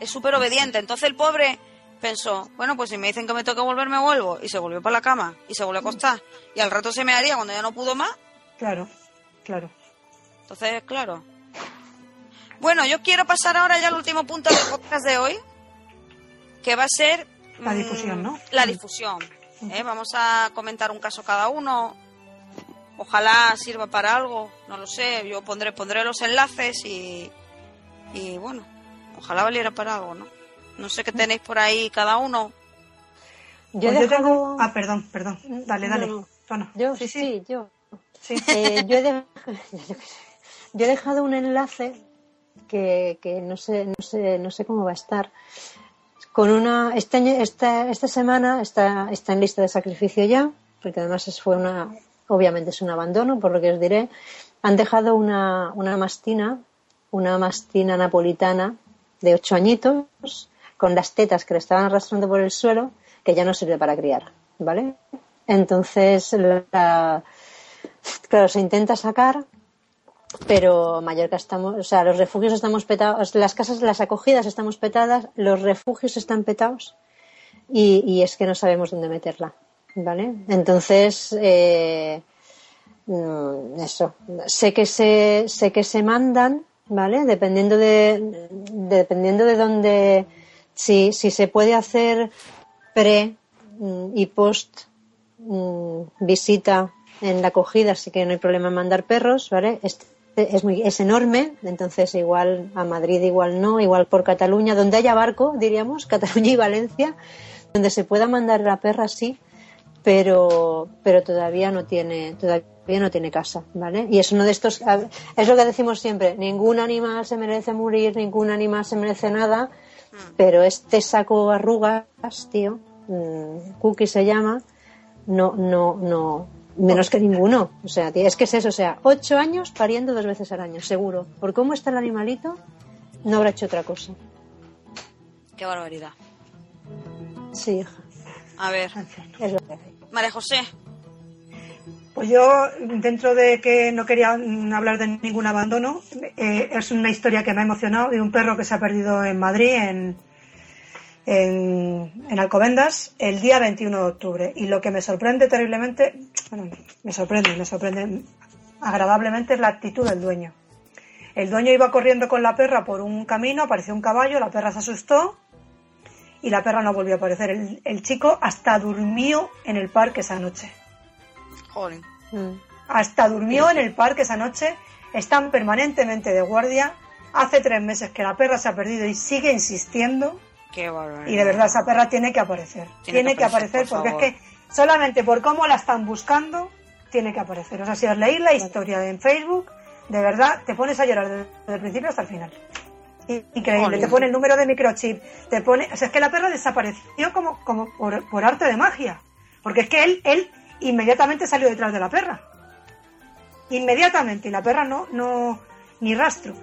Es súper obediente. Entonces el pobre pensó, bueno, pues si me dicen que me tengo que volver, me vuelvo. Y se volvió para la cama y se volvió a acostar. Y al rato se me haría cuando ya no pudo más. Claro, claro. Entonces, claro. Bueno, yo quiero pasar ahora ya al último punto del podcast de hoy, que va a ser... La mm, difusión, ¿no? La difusión. ¿eh? Vamos a comentar un caso cada uno. Ojalá sirva para algo, no lo sé. Yo pondré, pondré los enlaces y, y bueno, ojalá valiera para algo, ¿no? No sé qué tenéis por ahí cada uno. Yo he Pues yo dejado- tengo... Ah, perdón, perdón. Dale, dale. No, no. Tú no. Yo, sí, sí, sí. yo. sí. Eh, yo, he de- yo he dejado un enlace que, que no sé, no sé, no sé cómo va a estar. Con una, este año, esta, esta semana está, está en lista de sacrificio ya, porque además es- fue una, obviamente es un abandono, por lo que os diré. Han dejado una, una mastina, una mastina napolitana de ocho añitos, con las tetas que le estaban arrastrando por el suelo, que ya no sirve para criar, ¿vale? Entonces, la, claro, se intenta sacar, pero Mallorca estamos, o sea, los refugios estamos petados, las casas, las acogidas estamos petadas, los refugios están petados y, y es que no sabemos dónde meterla, ¿vale? Entonces, eh, mm, eso, sé que se, sé que se mandan, ¿vale? Dependiendo de, dependiendo de dónde, si, si se puede hacer pre mm, y post mm, visita en la acogida, así que no hay problema en mandar perros, ¿vale? Este es, muy, es enorme, entonces igual a Madrid igual no, igual por Cataluña, donde haya barco, diríamos, Cataluña y Valencia, donde se pueda mandar la perra sí, pero, pero todavía no tiene, todavía no tiene casa, ¿vale? Y es uno de estos, es lo que decimos siempre, ningún animal se merece morir, ningún animal se merece nada, pero este saco arrugas, tío, mm, Cookie se llama, no, no, no, menos que ninguno. O sea, tío, es que es eso, o sea, ocho años pariendo dos veces al año, seguro. Por cómo está el animalito, no habrá hecho otra cosa. Qué barbaridad. Sí, hija, A ver, es lo que hay. María José. Pues yo, dentro de que no quería mm, hablar de ningún abandono, eh, es una historia que me ha emocionado de un perro que se ha perdido en Madrid, en, en, en Alcobendas, el día 21 de octubre. Y lo que me sorprende terriblemente, bueno, me sorprende, me sorprende agradablemente es la actitud del dueño. El dueño iba corriendo con la perra por un camino, apareció un caballo, la perra se asustó y la perra no volvió a aparecer. El, el chico hasta durmió en el parque esa noche Joder. Mm. hasta durmió en el parque esa noche, están permanentemente de guardia. Hace tres meses que la perra se ha perdido y sigue insistiendo. Qué barbaridad. Y de verdad, esa perra tiene que aparecer. Tiene Tiene, que que aparecer, aparecer, por porque favor. es que solamente por cómo la están buscando, tiene que aparecer. O sea, si os leéis la historia en Facebook, de verdad te pones a llorar desde el principio hasta el final. Increíble, Jolín. te pone el número de microchip, te pone, o sea, es que la perra desapareció como, como por, por arte de magia, porque es que él, él inmediatamente salió detrás de la perra, inmediatamente, y la perra no, no, ni rastro,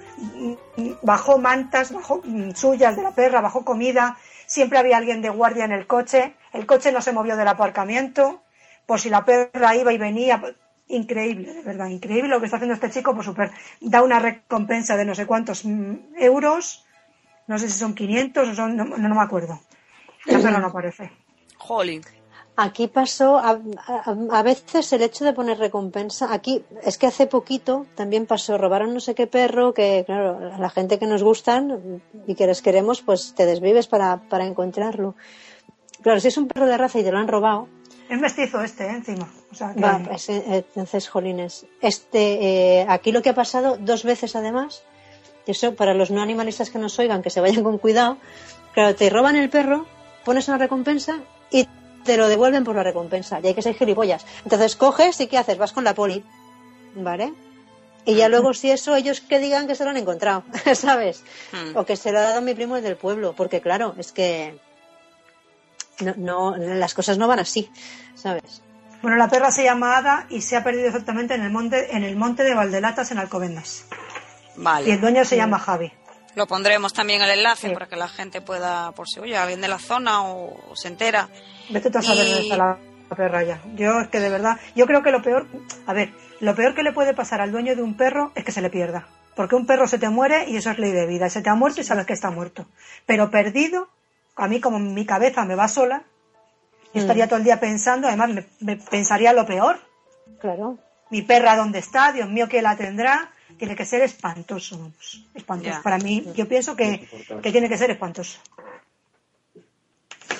bajó mantas, bajó mm, suyas de la perra, bajó comida, siempre había alguien de guardia en el coche, el coche no se movió del aparcamiento, por si la perra iba y venía, increíble, de verdad, increíble lo que está haciendo este chico, por super, da una recompensa de no sé cuántos mm, euros, no sé si son 500 o son, no, no me acuerdo, la perra no aparece. Jolín. Aquí pasó, a, a- a veces el hecho de poner recompensa, aquí es que hace poquito también pasó, robaron no sé qué perro, que claro, a la gente que nos gustan y que les queremos, pues te desvives para, para encontrarlo. Claro, si es un perro de raza y te lo han robado, Es mestizo este, ¿eh? encima. O sea, que- va, pues, entonces, jolines. Este, eh, aquí lo que ha pasado dos veces además, y eso para los no animalistas que nos oigan, que se vayan con cuidado, claro, te roban el perro, pones una recompensa y te lo devuelven por la recompensa. Y hay que ser gilipollas. Entonces coges y ¿qué haces? Vas con la poli, ¿vale? Y ya luego si eso, ellos que digan que se lo han encontrado, ¿sabes? Hmm. O que se lo ha dado mi primo del pueblo, porque claro, es que no, no, las cosas no van así, ¿sabes? Bueno, la perra se llama Ada y se ha perdido exactamente en el monte, en el monte de Valdelatas en Alcobendas. Y el Vale. dueño se llama Javi. Lo pondremos también el enlace Sí. para que la gente pueda, por si oye, alguien de la zona o, o se entera. Vete tú a saber Y- dónde está la perra ya. Yo es que de verdad, yo creo que lo peor, a ver, lo peor que le puede pasar al dueño de un perro es que se le pierda. Porque un perro se te muere y eso es ley de vida. Se te ha muerto y sabes que está muerto. Pero perdido, a mí como mi cabeza me va sola, yo estaría todo el día pensando, además me, me pensaría lo peor. Claro. Mi perra dónde está, Dios mío, ¿qué la tendrá? tiene que ser espantoso, vamos. Espantoso. Para mí, yo pienso que, que tiene que ser espantoso.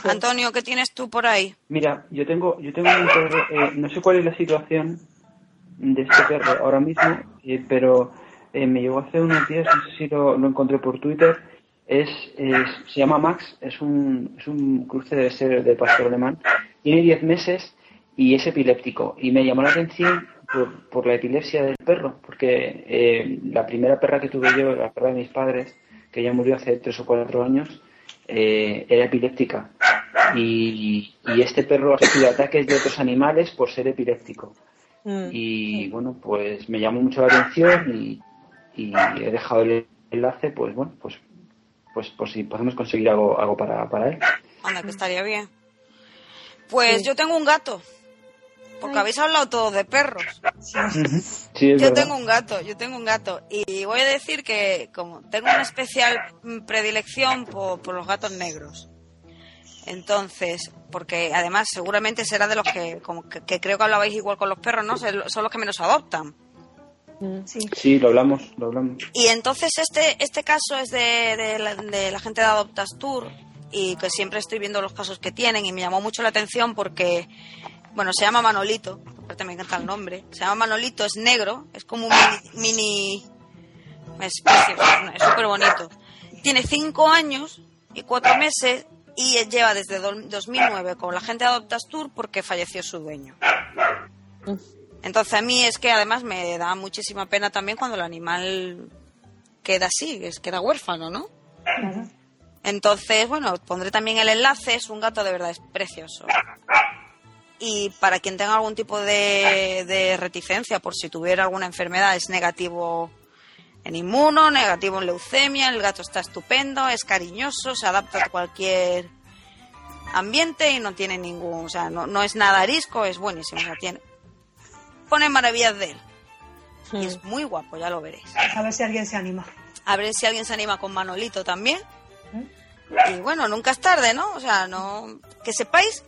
Antonio, ¿qué tienes tú por ahí? Mira, yo tengo, yo tengo un perro, eh, no sé cuál es la situación de este perro ahora mismo, eh, pero eh, me llegó hace unos días, no sé si lo, lo encontré por Twitter, es, es- se llama Max, es un, es un cruce de ser de pastor alemán, tiene 10 meses y es epiléptico, y me llamó la atención por, por la epilepsia del perro, porque eh, la primera perra que tuve yo, la perra de mis padres, que ya murió hace 3 o 4 años, eh, era epiléptica y, y este perro ha recibido ataques de otros animales por ser epiléptico. Mm. Y bueno, pues me llamó mucho la atención y, y he dejado el enlace, pues bueno, pues pues por si podemos conseguir algo, algo para, para él. Anda, que estaría bien. Pues yo tengo un gato. Porque habéis hablado todos de perros. Sí, es Yo verdad. tengo un gato, yo tengo un gato. Y voy a decir que como tengo una especial mm, predilección por, por los gatos negros. Entonces, porque además seguramente será de los que, como que, que creo que hablabais igual con los perros, ¿no? Son son los que menos adoptan. Sí. Sí, lo hablamos, lo hablamos. Y entonces este, este caso es de, de la, de la gente de Adoptas Tour y que siempre estoy viendo los casos que tienen y me llamó mucho la atención porque, bueno, se llama Manolito, aparte me encanta el nombre, se llama Manolito, es negro, es como un mini... mini es súper bonito. Tiene cinco años y cuatro meses y lleva desde do- 2009 con la gente de Adoptas Tour porque falleció su dueño. Entonces a mí es que además me da muchísima pena también cuando el animal queda así, es queda huérfano, ¿no? Entonces, bueno, pondré también el enlace, es un gato de verdad, es precioso. Y para quien tenga algún tipo de, de reticencia por si tuviera alguna enfermedad, es negativo en inmuno, negativo en leucemia, el gato está estupendo, es cariñoso, se adapta a cualquier ambiente y no tiene ningún, o sea, no, no es nada arisco, es buenísimo, o sea, tiene, pone maravillas de él. Y es muy guapo, ya lo veréis. A ver si alguien se anima. A ver si alguien se anima con Manolito también. Y bueno, nunca es tarde, ¿no? O sea, no. Que sepáis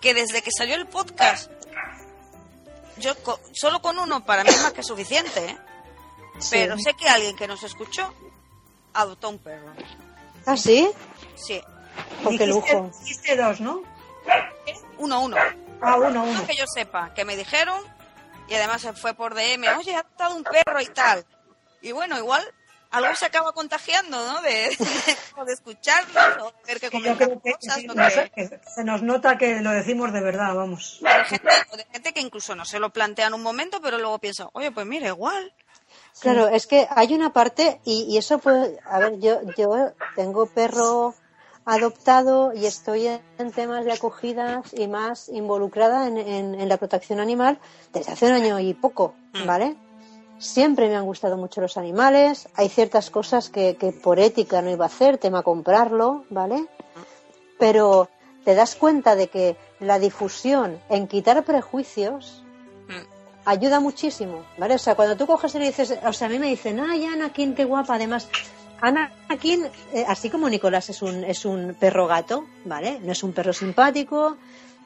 que desde que salió el podcast, yo co- solo con uno para mí es más que suficiente, ¿eh? Pero sé que alguien que nos escuchó adoptó un perro. ¿Ah, sí? Sí, Oh, qué lujo. dijiste dos, ¿no? uno, uno. Ah, uno, uno. No que yo sepa, que me dijeron y además se fue por DM, oye, ha adoptado un perro y tal. Y bueno, igual algo se acaba contagiando, ¿no? De, de, de escucharnos o de ver que comentan que, cosas. sí, no que- sé, que se nos nota que lo decimos de verdad, vamos. de gente, o de gente que incluso no se lo plantea en un momento, pero luego piensa, oye, pues mira, igual. Claro, es que hay una parte, y, y eso puede, a ver, yo, yo tengo perro adoptado y estoy en, temas de acogidas y más involucrada en, en- en la protección animal desde hace un año y poco, Mm. ¿vale? Siempre me han gustado mucho los animales, hay ciertas cosas que, que por ética no iba a hacer, tema comprarlo, ¿vale? Pero te das cuenta de que la difusión en quitar prejuicios Mm. ayuda muchísimo, ¿vale? O sea, cuando tú coges y le dices, o sea, a mí me dicen, ay, Anakin, qué guapa, además, Anakin, eh, así como Nicolás es un, es un perro gato, ¿vale? No es un perro simpático,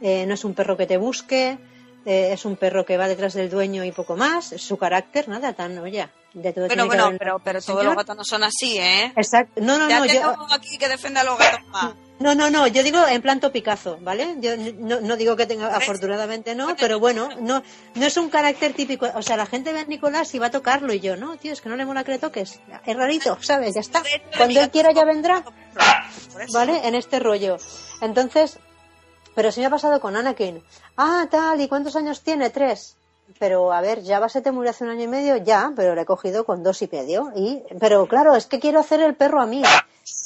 eh, no es un perro que te busque, eh, es un perro que va detrás del dueño y poco más, su carácter, nada tan, oye, de todo Pero bueno, haber- pero, pero todos los gatos no son así, ¿eh? Exacto, no, no, ya no, yo, aquí que defiende a los gatos más. no, no, no, yo digo en plan topicazo, ¿vale? Yo no, no digo que tenga, afortunadamente no, pero bueno, no, no es un carácter típico. O sea, la gente ve a Nicolás y va a tocarlo y yo, no, tío, es que no le mola que le toques. Es rarito, ¿sabes? Ya está. Cuando él quiera ya vendrá. ¿vale? En este rollo. Entonces, pero sí me ha pasado con Anakin. Ah, tal, ¿y cuántos años tiene? Tres. Pero a ver, Java se te murió hace un año y medio, ya, pero le he cogido con dos y medio. Y, pero claro, es que quiero hacer el perro a mí.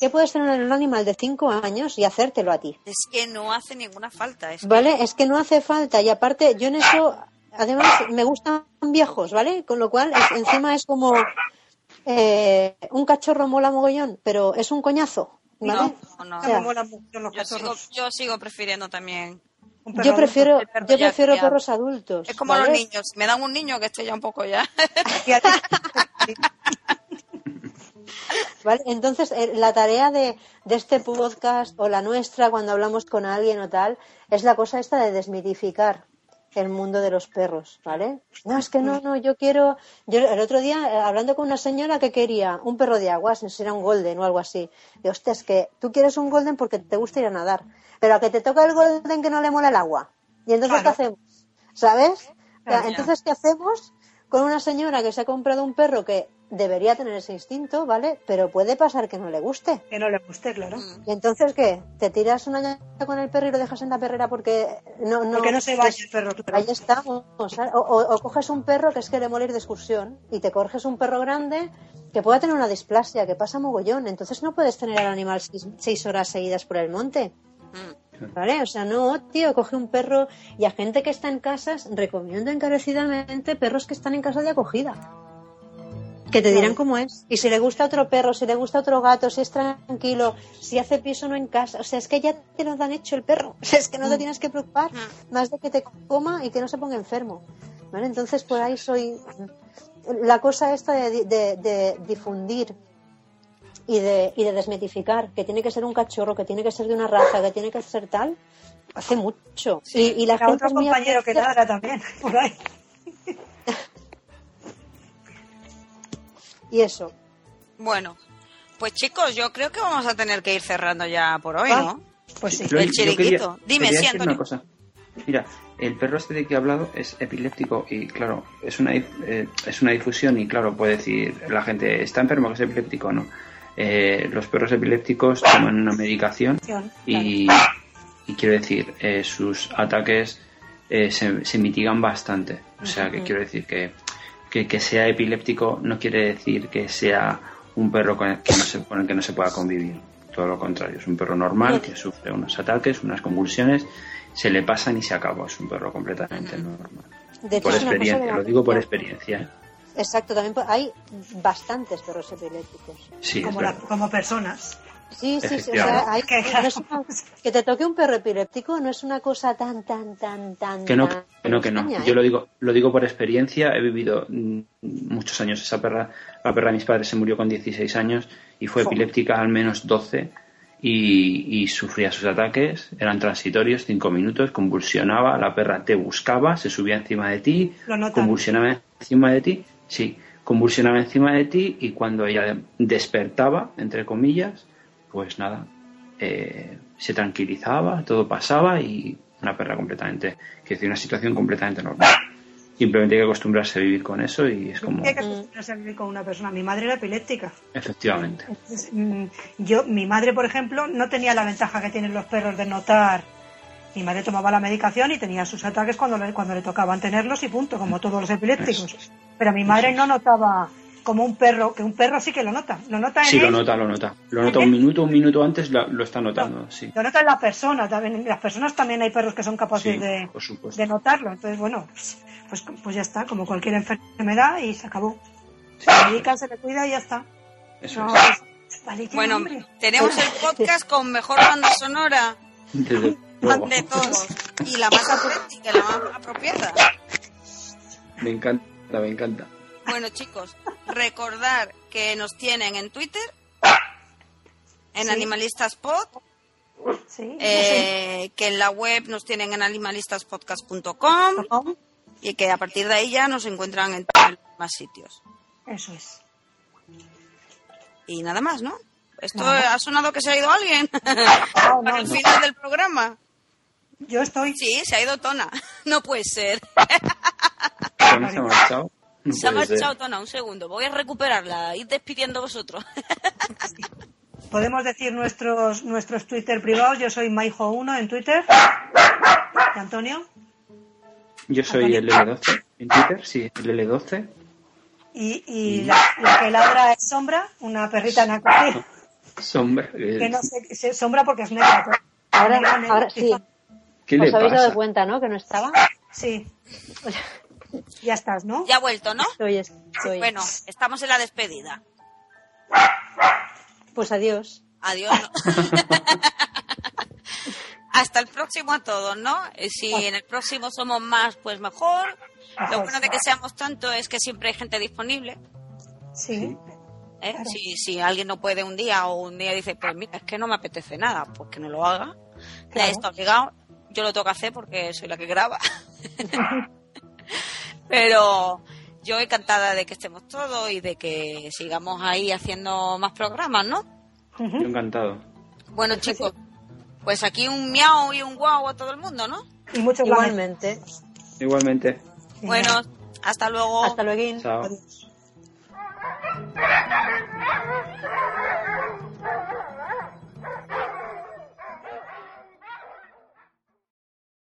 ¿Qué puedes tener en un animal de cinco años y hacértelo a ti? Es que no hace ninguna falta. Es que- ¿Vale? Es que no hace falta. Y aparte, yo en eso, además, me gustan viejos, ¿vale? Con lo cual, es- encima es como eh, un cachorro mola mogollón, pero es un coñazo, ¿vale? No, no, O Me sea, molan mucho los Yo sigo, yo sigo prefiriendo también. Yo prefiero, perro yo ya prefiero criado. perros adultos. Es como ¿vale? los niños. Si me dan un niño que esté ya un poco ya. ¿Vale? Entonces, eh, la tarea de, de este podcast o la nuestra cuando hablamos con alguien o tal es la cosa esta de desmitificar el mundo de los perros, ¿vale? No, es que no, no, yo quiero. Yo el otro día, eh, hablando con una señora que quería un perro de aguas, no sé si era un golden o algo así. De hostia, es que tú quieres un golden porque te gusta ir a nadar, pero a que te toca el golden que no le mola el agua. Y entonces, Claro. ¿qué hacemos? ¿Sabes? Claro. entonces, ¿qué hacemos con una señora que se ha comprado un perro que debería tener ese instinto, ¿vale? Pero puede pasar que no le guste. Que no le guste, claro. ¿Y entonces qué? ¿Te tiras una llanta con el perro y lo dejas en la perrera porque no... no Porque no se vaya el perro, claro. Ahí estamos. O, o- o coges un perro que es que le mola ir de excursión y te coges un perro grande que pueda tener una displasia, que pasa mogollón. Entonces no puedes tener al animal seis, seis horas seguidas por el monte. ¿Vale? O sea, no, tío, coge un perro y a gente que está en casas, recomiendo encarecidamente perros que están en casa de acogida. Que te dirán cómo es. Y si le gusta otro perro, si le gusta otro gato, si es tranquilo, si hace piso o no en casa. O sea, es que ya te lo han hecho el perro. O sea, es que no te tienes que preocupar más de que te coma y que no se ponga enfermo. ¿Vale? Entonces, por ahí soy. La cosa esta de, de- de difundir y de, y de desmitificar que tiene que ser un cachorro, que tiene que ser de una raza, que tiene que ser tal, hace mucho. Y, y la gente otro es muy compañero que ladra también, por ahí. Y eso. Bueno, pues chicos, yo creo que vamos a tener que ir cerrando ya por hoy, Ah. ¿no? Pues sí. El chiriquito. quería- Dime, quería sí, Antonio. una cosa. Mira, el perro este de que he hablado es epiléptico y claro, es una, eh, es una difusión y claro, puede decir la gente, ¿está enfermo que es epiléptico o no? Eh, los perros epilépticos toman una medicación y, y quiero decir, eh, sus ataques eh, se, se mitigan bastante. O sea, que quiero decir que, que, que sea epiléptico no quiere decir que sea un perro con el que no se, con el que no se pueda convivir. Todo lo contrario, es un perro normal que sufre unos ataques, unas convulsiones, se le pasan y se acabó. Es un perro completamente normal. De hecho, Por experiencia, de- lo digo por experiencia. ¿eh? Exacto, también hay bastantes perros epilépticos. Sí, como, la- como personas. Sí, sí, sí. O sea, hay- Que- no es una- que te toque un perro epiléptico no es una cosa tan, tan, tan, tan. Que no, tan que no, que no. extraña, Yo ¿eh? lo digo, lo digo por experiencia. He vivido mm, muchos años. Esa perra, la perra de mis padres se murió con 16 años y fue epiléptica al menos 12 y, y sufría sus ataques. Eran transitorios, 5 minutos, convulsionaba. La perra te buscaba, se subía encima de ti, convulsionaba encima de ti. Sí, convulsionaba encima de ti y cuando ella despertaba, entre comillas, pues nada, eh, se tranquilizaba, todo pasaba y una perra completamente, que decir, una situación completamente normal. Simplemente hay que acostumbrarse a vivir con eso y es como, Hay que acostumbrarse a vivir con una persona. Mi madre era epiléptica. efectivamente. Entonces, mm, yo, mi madre, por ejemplo, no tenía la ventaja que tienen los perros de notar. Mi madre tomaba la medicación y tenía sus ataques cuando le, cuando le tocaban tenerlos y punto, como todos los epilépticos. Pero mi madre no notaba como un perro, que un perro sí que lo nota. Lo nota en Sí, lo nota, lo nota. Lo nota un minuto, un minuto antes lo, lo está notando, sí. lo nota en la persona. También, en las personas también hay perros que son capaces Sí, de, de notarlo. Entonces, bueno, pues, pues, pues ya está, como cualquier enfermedad y se acabó. Se le medica, se le cuida y ya está. Eso No, es. vale, Bueno, hombre. tenemos el podcast con mejor banda sonora luego. de todos y la más auténtica, la más apropiada. Me encanta, me encanta. Bueno, chicos, recordar que nos tienen en Twitter, en Sí. Animalistas Pod, Sí, eh, que en la web nos tienen en animalistaspodcast.com y que a partir de ahí ya nos encuentran en todos los demás sitios. Eso es. Y nada más, ¿no? Esto Nada. ha sonado que se ha ido alguien No, para no, el no. final del programa. Yo estoy. Sí, se ha ido Tona. No puede ser. ¿Cómo se ha marchado? No Se ha marchado Tona, un segundo. Voy a recuperarla. Ir despidiendo vosotros. Podemos decir nuestros nuestros Twitter privados. Yo soy Maijo1 en Twitter. ¿Y Antonio? Yo soy el L12 en Twitter, sí, el L12. Y, y la, la que ladra es Sombra, una perrita nacote, Sombra. que no sé, se- Sombra porque es negra. Ahora, ahora sí. ¿Qué le ¿Os habéis pasa? dado cuenta, no? Que no estaba. Sí. Ya estás, ¿no? Ya ha vuelto, ¿no? Estoy, estoy. Bueno, estamos en la despedida. Pues adiós. Adiós. ¿no? Hasta el próximo a todos, ¿no? Eh, Si en el próximo somos más, pues mejor. Lo bueno de que seamos tanto es que siempre hay gente disponible. Sí. ¿eh? Claro. Si, si alguien no puede un día o un día dice, pues mira, es que no me apetece nada, pues que no lo haga. Ya Claro. está obligado. Yo lo tengo que hacer porque soy la que graba. Pero yo encantada de que estemos todos y de que sigamos ahí haciendo más programas, ¿no? Yo encantado. Bueno, chicos, pues aquí un miau y un guau a todo el mundo, ¿no? Y muchos. Igualmente. Igualmente. Bueno, hasta luego. Hasta luego. Chao. Adiós.